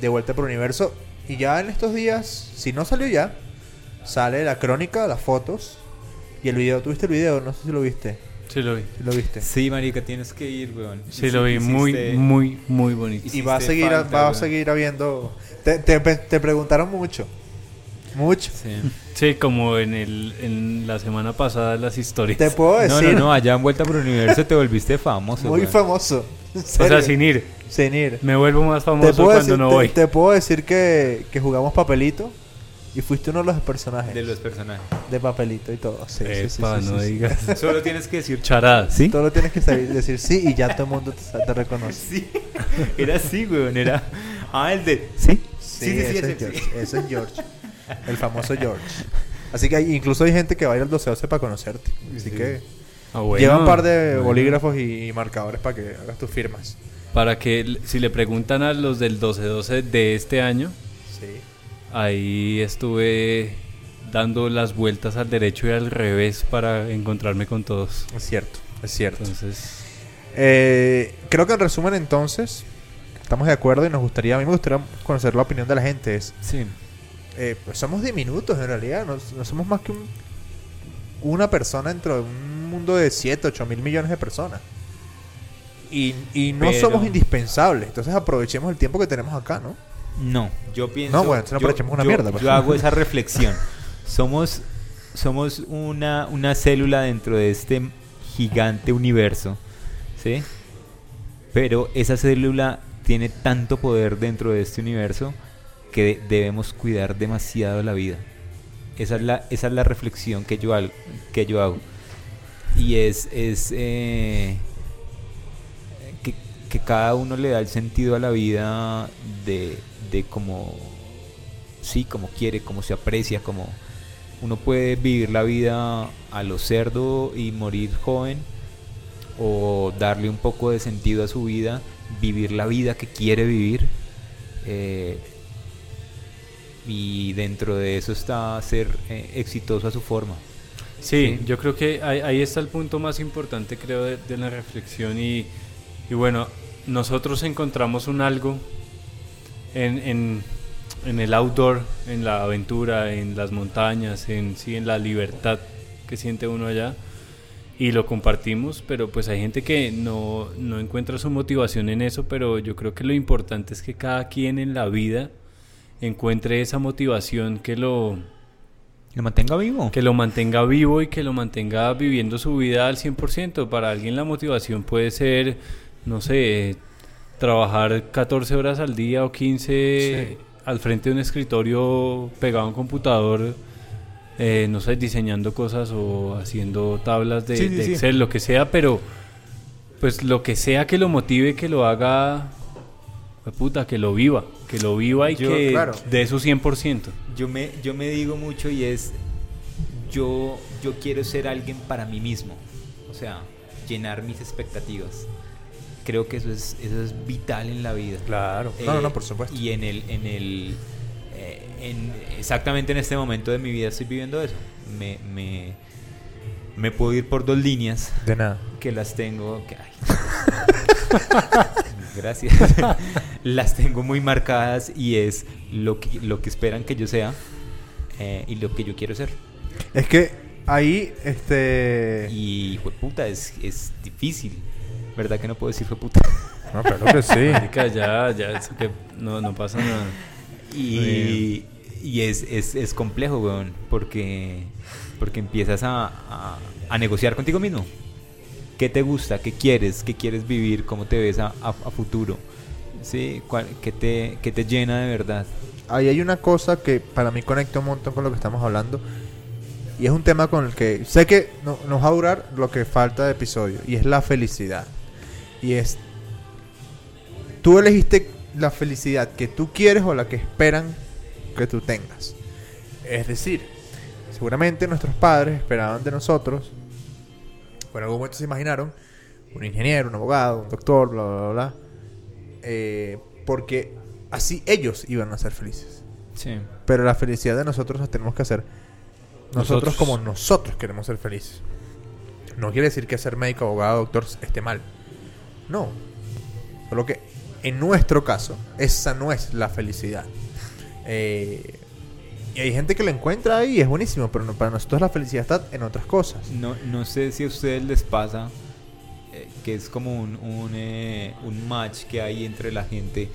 de Vuelta por el Universo. Y ya en estos días, si no salió ya, sale la crónica, las fotos y el video. ¿Tuviste el video? No sé si lo viste. Sí lo vi. Lo viste. Sí, marica, tienes que ir, weón. Sí lo vi. Muy, Hiciste- muy, muy bonito. Y va a seguir, falta, va a seguir habiendo. Te, te, te preguntaron mucho. Mucho. Sí. Sí, como en, el, en la semana pasada las historias. Te puedo No, decir. no, no, allá en Vuelta por el Universo te volviste famoso. Muy weón. famoso. O sea, sin ir. Sin ir. Me vuelvo más Te famoso cuando decir, no te- voy. te puedo decir que, que jugamos papelito y fuiste uno de los personajes De de, los personajes. papelito y todo. Sí, sí, sí, Epa, sí, no sí, sí. digas. Solo tienes que decir Charadas. ¿Sí? Solo tienes que saber decir sí y ya todo el mundo te, te reconoce. Sí. Era así, weón. Era. Ah, el de. ¿Sí? Sí, sí, ese, ese, es George, sí. ese es George. El famoso George. Así que hay- incluso hay gente que va a ir al 12 para conocerte. Así Sí. que Ah, bueno. lleva un par de Bueno. bolígrafos y, marcadores para que hagas tus firmas. Para que si le preguntan a los del 12-12 de este año, Sí. Ahí estuve dando las vueltas al derecho y al revés para encontrarme con todos. Es cierto, es cierto. Entonces, Eh, creo que en resumen entonces estamos de acuerdo y nos gustaría, a mí me gustaría conocer la opinión de la gente. Es, Sí. eh, pues somos diminutos en realidad, no, no somos más que un- una persona dentro de un mundo de 7, 8 mil millones de personas. Y, y no Pero- somos indispensables, entonces aprovechemos el tiempo que tenemos acá, ¿no? No, yo pienso. No, bueno, yo- una yo- mierda, pues. Yo hago esa reflexión. Somos, somos una, una célula dentro de este gigante universo, ¿sí? Pero esa célula tiene tanto poder dentro de este universo que de- debemos cuidar demasiado la vida. Esa es la, esa es la reflexión que yo, al- que yo hago. Y es, es eh, que, que cada uno le da el sentido a la vida de, de como, sí, como quiere, como se aprecia, como uno puede vivir la vida a lo cerdo y morir joven, o darle un poco de sentido a su vida, vivir la vida que quiere vivir. eh, y dentro de eso está ser eh, exitoso a su forma. sí, Sí. yo creo que ahí, ahí está el punto más importante, creo, de, de la reflexión. Y, y bueno, nosotros encontramos un algo en, en, en el outdoor, en la aventura, en las montañas, en, sí, en la libertad que siente uno allá. Y lo compartimos, pero pues hay gente que no, no encuentra su motivación en eso, pero yo creo que lo importante es que cada quien en la vida encuentre esa motivación que lo, Lo mantenga vivo. que lo mantenga vivo y que lo mantenga viviendo su vida al 100%. Para alguien la motivación puede ser, no sé, trabajar 14 horas al día o 15 Sí. al frente de un escritorio pegado a un computador, eh, no sé, diseñando cosas o haciendo tablas de, Sí, sí, de sí. Excel, lo que sea, pero pues lo que sea que lo motive, que lo haga, puta, que lo viva, que lo viva y Yo- que claro. dé su 100%. Yo me, yo me digo mucho y es, yo, yo quiero ser alguien para mí mismo. O sea, llenar mis expectativas. Creo que eso es, eso es vital en la vida. Claro. No, no, Eh, no, por supuesto. Y en el, en el, eh, en- exactamente en este momento de mi vida estoy viviendo eso. Me, me, me puedo ir por dos líneas De nada. que las tengo. que-. Gracias. las tengo muy marcadas y es lo que, lo que esperan que yo sea eh, y lo que yo quiero ser. Es que ahí, este... Y puta, es, es difícil. ¿Verdad que no puedo decir puta? No, claro que sí. Marica, ya, ya, eso que no, no pasa nada. Y, y es, es, es complejo, weón, porque, porque empiezas a, a, a negociar contigo mismo. ¿Qué te gusta? ¿Qué quieres? ¿Qué quieres vivir? ¿Cómo te ves a, a- a futuro? ¿Sí? ¿Cuál- qué, te, ¿Qué te llena de verdad? Ahí hay una cosa que para mí conecta un montón con lo que estamos hablando. Y es un tema con el que sé que no- nos va a durar lo que falta de episodio. Y es la felicidad. Y es... Tú elegiste la felicidad que tú quieres o la que esperan que tú tengas. Es decir, seguramente nuestros padres esperaban de nosotros, en algún momento se imaginaron, un ingeniero, un abogado, un doctor, bla, bla, bla, bla. eh, porque así ellos iban a ser felices. Sí. Pero la felicidad de nosotros la tenemos que hacer nosotros, Nosotros. como nosotros queremos ser felices. No quiere decir que ser médico, abogado, doctor esté mal. No. Solo que en nuestro caso, esa no es la felicidad. Eh, y hay gente que la encuentra ahí y es buenísimo, pero no- para nosotros la felicidad está en otras cosas. No, no sé si a ustedes les pasa eh, que es como un, eh, un match que hay entre la gente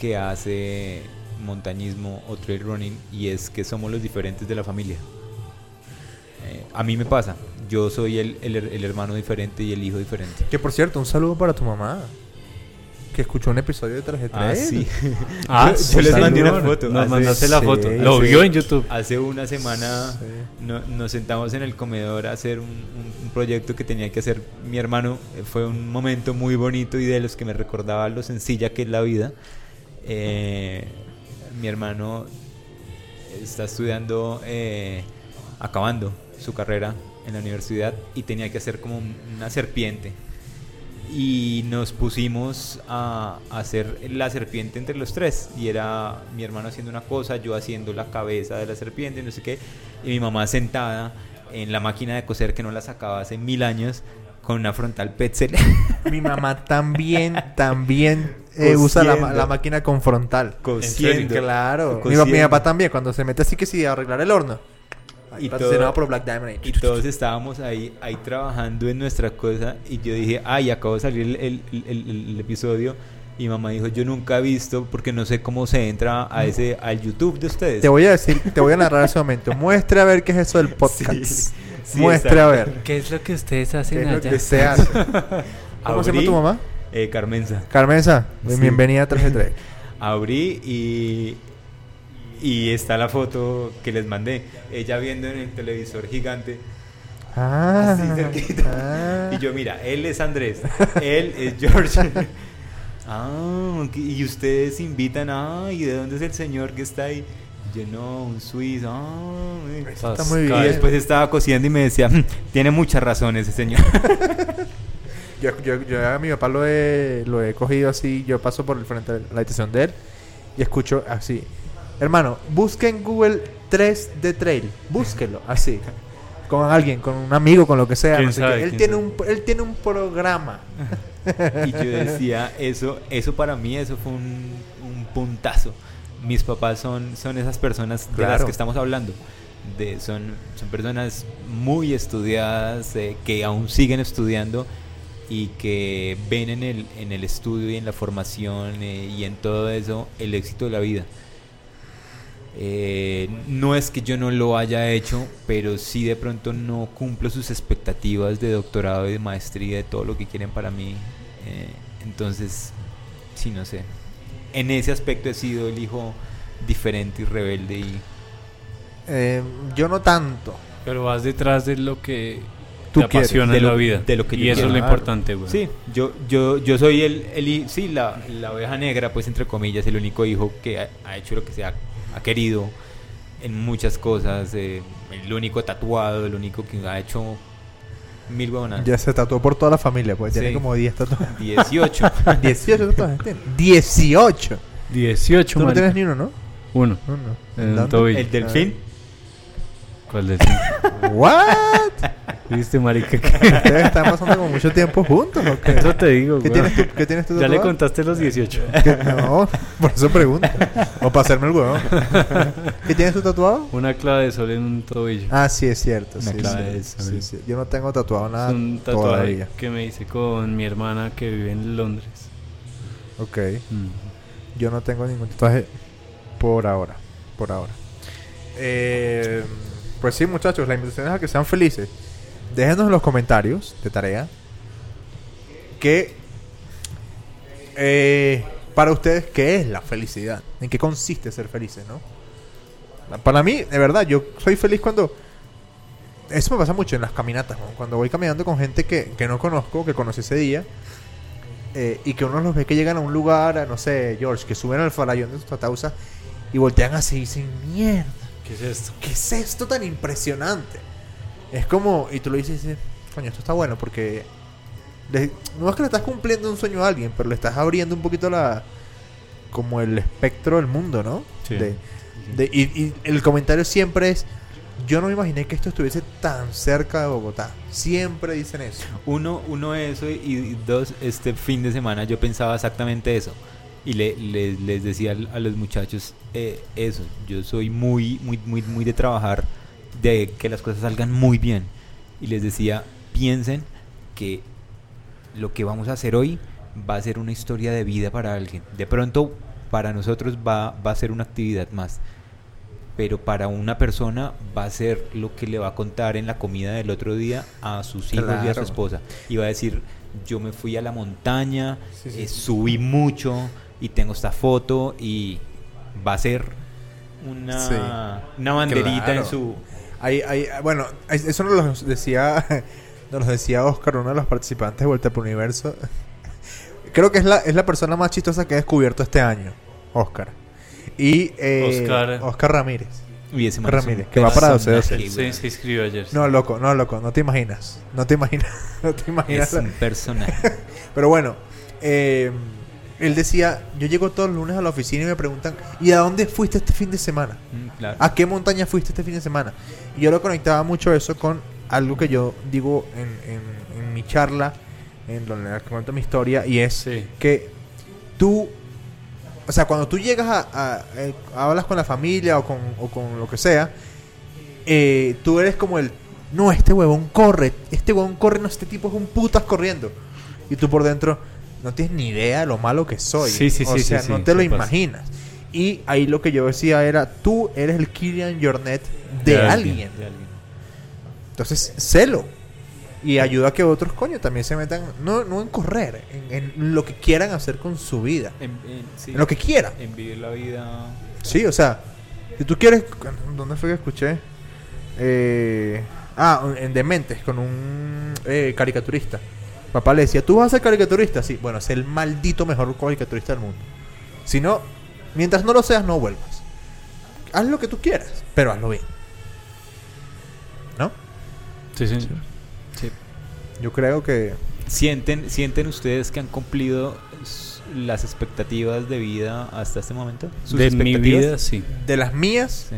que hace montañismo o trail running y es que somos los diferentes de la familia. A mí me pasa, yo soy el, el el hermano diferente y el hijo diferente. Que por cierto, un saludo para tu mamá. Que escuchó un episodio de Traje Ah, 3. sí. Ah, Yo- sí, yo les mandé una foto. Nos Hace- mandaste la sí, foto. Lo sí. vio en YouTube. Hace una semana Sí. no- nos sentamos en el comedor a hacer un, un- un proyecto que tenía que hacer mi hermano. Eh, Fue un momento muy bonito y de los que me recordaba lo sencilla que es la vida. Eh, mi hermano está estudiando, eh, acabando su carrera en la universidad y tenía que hacer como un- una serpiente. Y nos pusimos a hacer la serpiente entre los tres. Y era mi hermano haciendo una cosa, yo haciendo la cabeza de la serpiente, no sé qué. Y mi mamá sentada en la máquina de coser que no la sacaba hace mil años con una frontal Petzl. Mi mamá también, también eh, usa la, Cosiendo. máquina con frontal. Cosiendo. Claro. Mi, pa- mi Cosiendo. papá también, cuando se mete así que sí a arreglar el horno. Y patrocinado todo- por Black Diamond. Y todos estábamos ahí, ahí trabajando en nuestra cosa y yo dije, ay, acabo de salir el, el- el- el episodio y mamá dijo, yo nunca he visto porque no sé cómo se entra a ese al YouTube de ustedes. Te voy a decir, te voy a narrar ese momento. Muestre a ver qué es eso del podcast. Sí, sí, Muestre a ver ¿Qué es lo que ustedes qué hacen lo allá? que se hace. ¿Cómo se llama tu mamá? Eh, Carmenza. Carmenza. Sí. Bienvenida a 3 Abrí y, y está la foto que les mandé. Ella viendo en el televisor gigante. Ah, Así cerquita. ah. Y yo, mira, él es Andrés, él es George. ah, y ustedes invitan, ah, ¿y de dónde es el señor que está ahí? Yo no, un suizo. Ah, eh". Eso está Pascal. muy y bien. después estaba cosiendo y me decía, "Mm, tiene mucha razón ese señor. Yo, yo, yo a mi papá lo he, lo he cogido así. Yo paso por el frente de la habitación de él y escucho así. Hermano, busque en Google 3 de trail. Búsquelo así. Con alguien, con un amigo, con lo que sea. ¿Quién no sé sabe? qué. Él, ¿Quién tiene sabe? un, él tiene un programa. y yo decía, eso, eso para mí, eso fue un, un puntazo. Mis papás son, son esas personas de las que estamos hablando. De, son, son personas muy estudiadas, eh, que aún siguen estudiando y que ven en el, en el estudio y en la formación eh, y en todo eso el éxito de la vida. Eh, no es que yo no lo haya hecho, pero sí de pronto no cumplo sus expectativas de doctorado y de maestría, de todo lo que quieren para mí. Eh, entonces, sí, no sé. En ese aspecto he sido el hijo diferente y rebelde y Eh, yo no tanto. Pero vas detrás de lo que Tú te quieres, apasiona de en lo- la vida. de lo que y yo eso quiero. es lo importante, güey. Sí, yo, yo, yo soy el, el sí, la, la oveja negra, pues entre comillas, el único hijo que ha, ha hecho lo que se ha, ha querido en muchas cosas, eh, el único tatuado, el único que ha hecho mil huevonadas. Ya se tatuó por toda la familia, pues tiene Sí. como 10 tatuajes. 18. 18 tatuajes tiene. 18. 18, Tú no marica. tienes ni uno, ¿no? Uno. Uno. El el delfín. ¿Cuál de ¿What? ¿Viste, marica? Ustedes están pasando como mucho tiempo juntos, ¿o qué? Eso te digo, ¿Qué güey. tienes tú, ¿qué tienes tú Ya le contaste los 18. ¿Qué? No, por eso pregunto. O para hacerme el huevón. ¿Qué tienes tú tatuado? Una clave de sol en un tobillo. Ah, sí, es cierto. Una sí, clave sí, de sí, sol. sí. Yo no tengo tatuado nada es un tatuaje todavía. que me hice con mi hermana que vive en Londres. Ok. Mm. Yo no tengo ningún tatuaje por ahora. Por ahora. Eh, pues sí, muchachos, la invitación es a que sean felices. Déjenos en los comentarios de tarea que eh, para ustedes qué es la felicidad, en qué consiste ser felices, ¿no? Para mí, de verdad, yo soy feliz cuando eso me pasa mucho en las caminatas, ¿no? cuando voy caminando con gente que, que no conozco, que conocí ese día. eh, y que uno los ve que llegan a un lugar, a, no sé, George, que suben al farallón de Tatausa y voltean así y dicen, mierda, ¿Qué es esto? ¿qué es esto tan impresionante? Es como, y tú lo dices y dices, coño, esto está bueno porque le- no es que le estás cumpliendo un sueño a alguien, pero le estás abriendo un poquito la como el espectro del mundo, ¿no? Sí. De- de- y, y el comentario siempre es, yo no me imaginé que esto estuviese tan cerca de Bogotá. Siempre dicen eso. Uno, uno eso y, y dos, este fin de semana yo pensaba exactamente eso. Y le, le- les decía a los muchachos eh, eso. Yo soy muy, muy, muy, muy de trabajar, de que las cosas salgan muy bien. Y les decía, piensen que lo que vamos a hacer hoy va a ser una historia de vida para alguien. De pronto, para nosotros va, va a ser una actividad más. Pero para una persona va a ser lo que le va a contar en la comida del otro día a sus hijos y a su Claro. esposa. Y va a decir, yo me fui a la montaña, Sí, sí, eh, subí mucho y tengo esta foto y va a ser una, Sí. una banderita Claro. en su... Hay, hay, bueno, es- eso nos lo decía, nos lo decía Oscar, uno de los participantes de Vuelta por Universo. Creo que es la, es la persona más chistosa que he descubierto este año, Oscar. Y eh, Oscar. Oscar Ramírez. Y ese Ramírez, que va para personaje, 12-12. Se, weón. se inscribió ayer. No, loco, no, loco, no te imaginas. No te imaginas. No te imaginas. Es un personaje. Pero bueno, eh, él decía, yo llego todos los lunes a la oficina y me preguntan, ¿y a dónde fuiste este fin de semana? Mm, claro. ¿A qué montaña fuiste este fin de semana? Yo lo conectaba mucho eso con algo que yo digo en, en- en mi charla, en donde cuento mi historia, y es Sí. que tú, o sea, cuando tú llegas a, a- eh, hablas con la familia o con, o con lo que sea, eh, tú eres como el, no, este huevón corre, este huevón corre, no, este tipo es un putas corriendo. Y tú por dentro no tienes ni idea de lo malo que soy. Sí, sí, o sí, sea, sí, no te lo sí pasa. Y ahí lo que yo decía era, tú eres el Killian Jornet de, De alguien. alguien, de alguien. Entonces, celo. Y ayuda a que otros, coño, también se metan, no, no en correr, en, en lo que quieran hacer con su vida. En, en- sí, En lo que quieran. en vivir la vida... Sí, o sea, si tú quieres. ¿Dónde fue que escuché? Eh, ah, en Dementes, con un eh, caricaturista. Papá le decía, ¿tú vas a ser caricaturista? Sí, bueno, es el maldito mejor caricaturista del mundo. Si no, mientras no lo seas, no vuelvas. Haz lo que tú quieras, pero hazlo bien. ¿No? Sí, sí. Sí. Yo creo que. ¿Sienten, ¿Sienten ustedes que han cumplido las expectativas de vida hasta este momento? ¿Sus De mi expectativas? vida, sí. De las mías, Sí.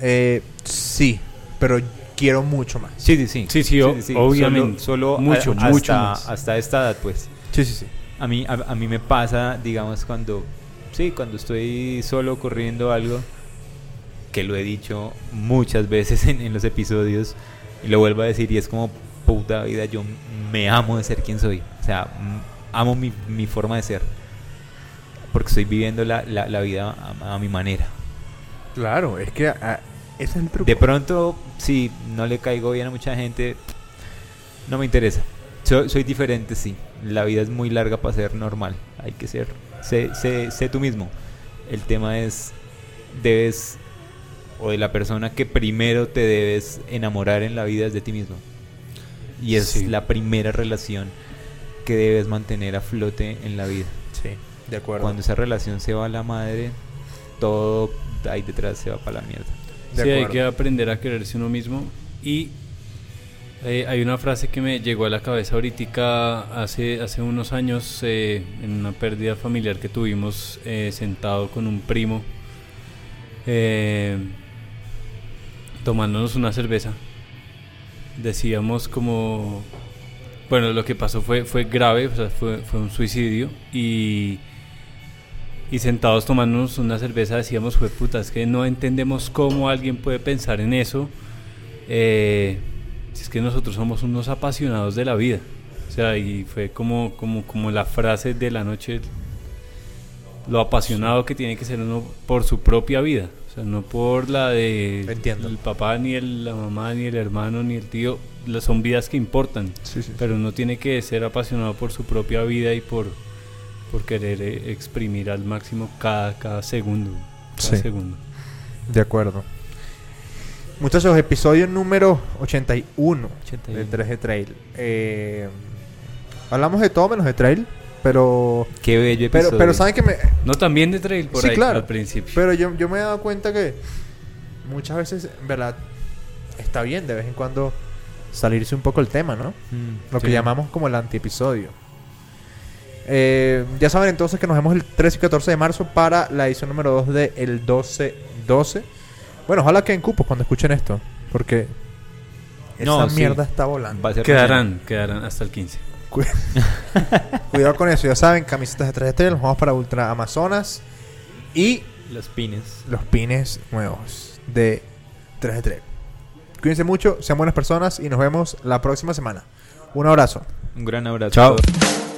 eh, sí, pero quiero mucho más. Sí, sí, sí. Sí, sí, o- obviamente. Solo, solo Mucho, a- hasta, mucho más. hasta esta edad, pues. Sí, sí, sí. A mí, a, a mí me pasa, digamos, cuando, sí, cuando estoy solo corriendo algo, que lo he dicho muchas veces en, en los episodios, y lo vuelvo a decir, y es como, puta vida, yo me amo de ser quien soy. O sea, amo mi, mi forma de ser. Porque estoy viviendo la, la, la vida a, a mi manera. Claro, es que ah, ese es el truco. De pronto, si no le caigo bien a mucha gente, no me interesa. Soy diferente, sí. La vida es muy larga para ser normal. Hay que ser. Sé, sé, sé tú mismo. El tema es, debes, o de la persona que primero te debes enamorar en la vida es de ti mismo. Y es Sí. la primera relación que debes mantener a flote en la vida. Sí, de acuerdo. Cuando esa relación se va a la madre, todo ahí detrás se va para la mierda. De sí, hay que aprender a quererse uno mismo. Y eh, hay una frase que me llegó a la cabeza ahorita hace, hace unos años eh, en una pérdida familiar que tuvimos eh, sentado con un primo tomándonos una cerveza. Decíamos como... Bueno, lo que pasó fue, fue grave, fue, fue un suicidio y y sentados tomándonos una cerveza decíamos, fue puta, es que no entendemos cómo alguien puede pensar en eso. Es que nosotros somos unos apasionados de la vida. O sea, y fue como, como, como la frase de la noche, lo apasionado que tiene que ser uno por su propia vida. O sea, no por la de Entiendo. el papá, ni el- la mamá, ni el hermano, ni el tío. la- Son vidas que importan. Sí, sí. Pero uno tiene que ser apasionado por su propia vida y por, por querer eh, exprimir al máximo cada, cada segundo. Cada Sí. segundo. De acuerdo. Muchachos, episodio número 81 de 3G Trail. Eh, hablamos de todo menos de trail, pero Qué bello episodio. pero saben que me No, también de trail por Sí, ahí claro. al principio. pero yo, yo me he dado cuenta que muchas veces, en verdad, está bien de vez en cuando salirse un poco el tema, ¿no? Mm, Lo que llamamos como el antiepisodio. Eh, ya saben entonces que nos vemos el 13 y 14 de marzo para la edición número 2 de el 12-12. Bueno, ojalá queden cupos cuando escuchen esto. Porque esa No, sí. mierda está volando. Va a ser quedarán, quedarán hasta el 15. Cu- Cuidado con eso, ya saben, camisetas de 3 de nos vamos para Ultra Amazonas y Los pines. los pines nuevos de 3 de 3. Cuídense mucho, sean buenas personas y nos vemos la próxima semana. Un abrazo. Un gran abrazo. Chao. a todos.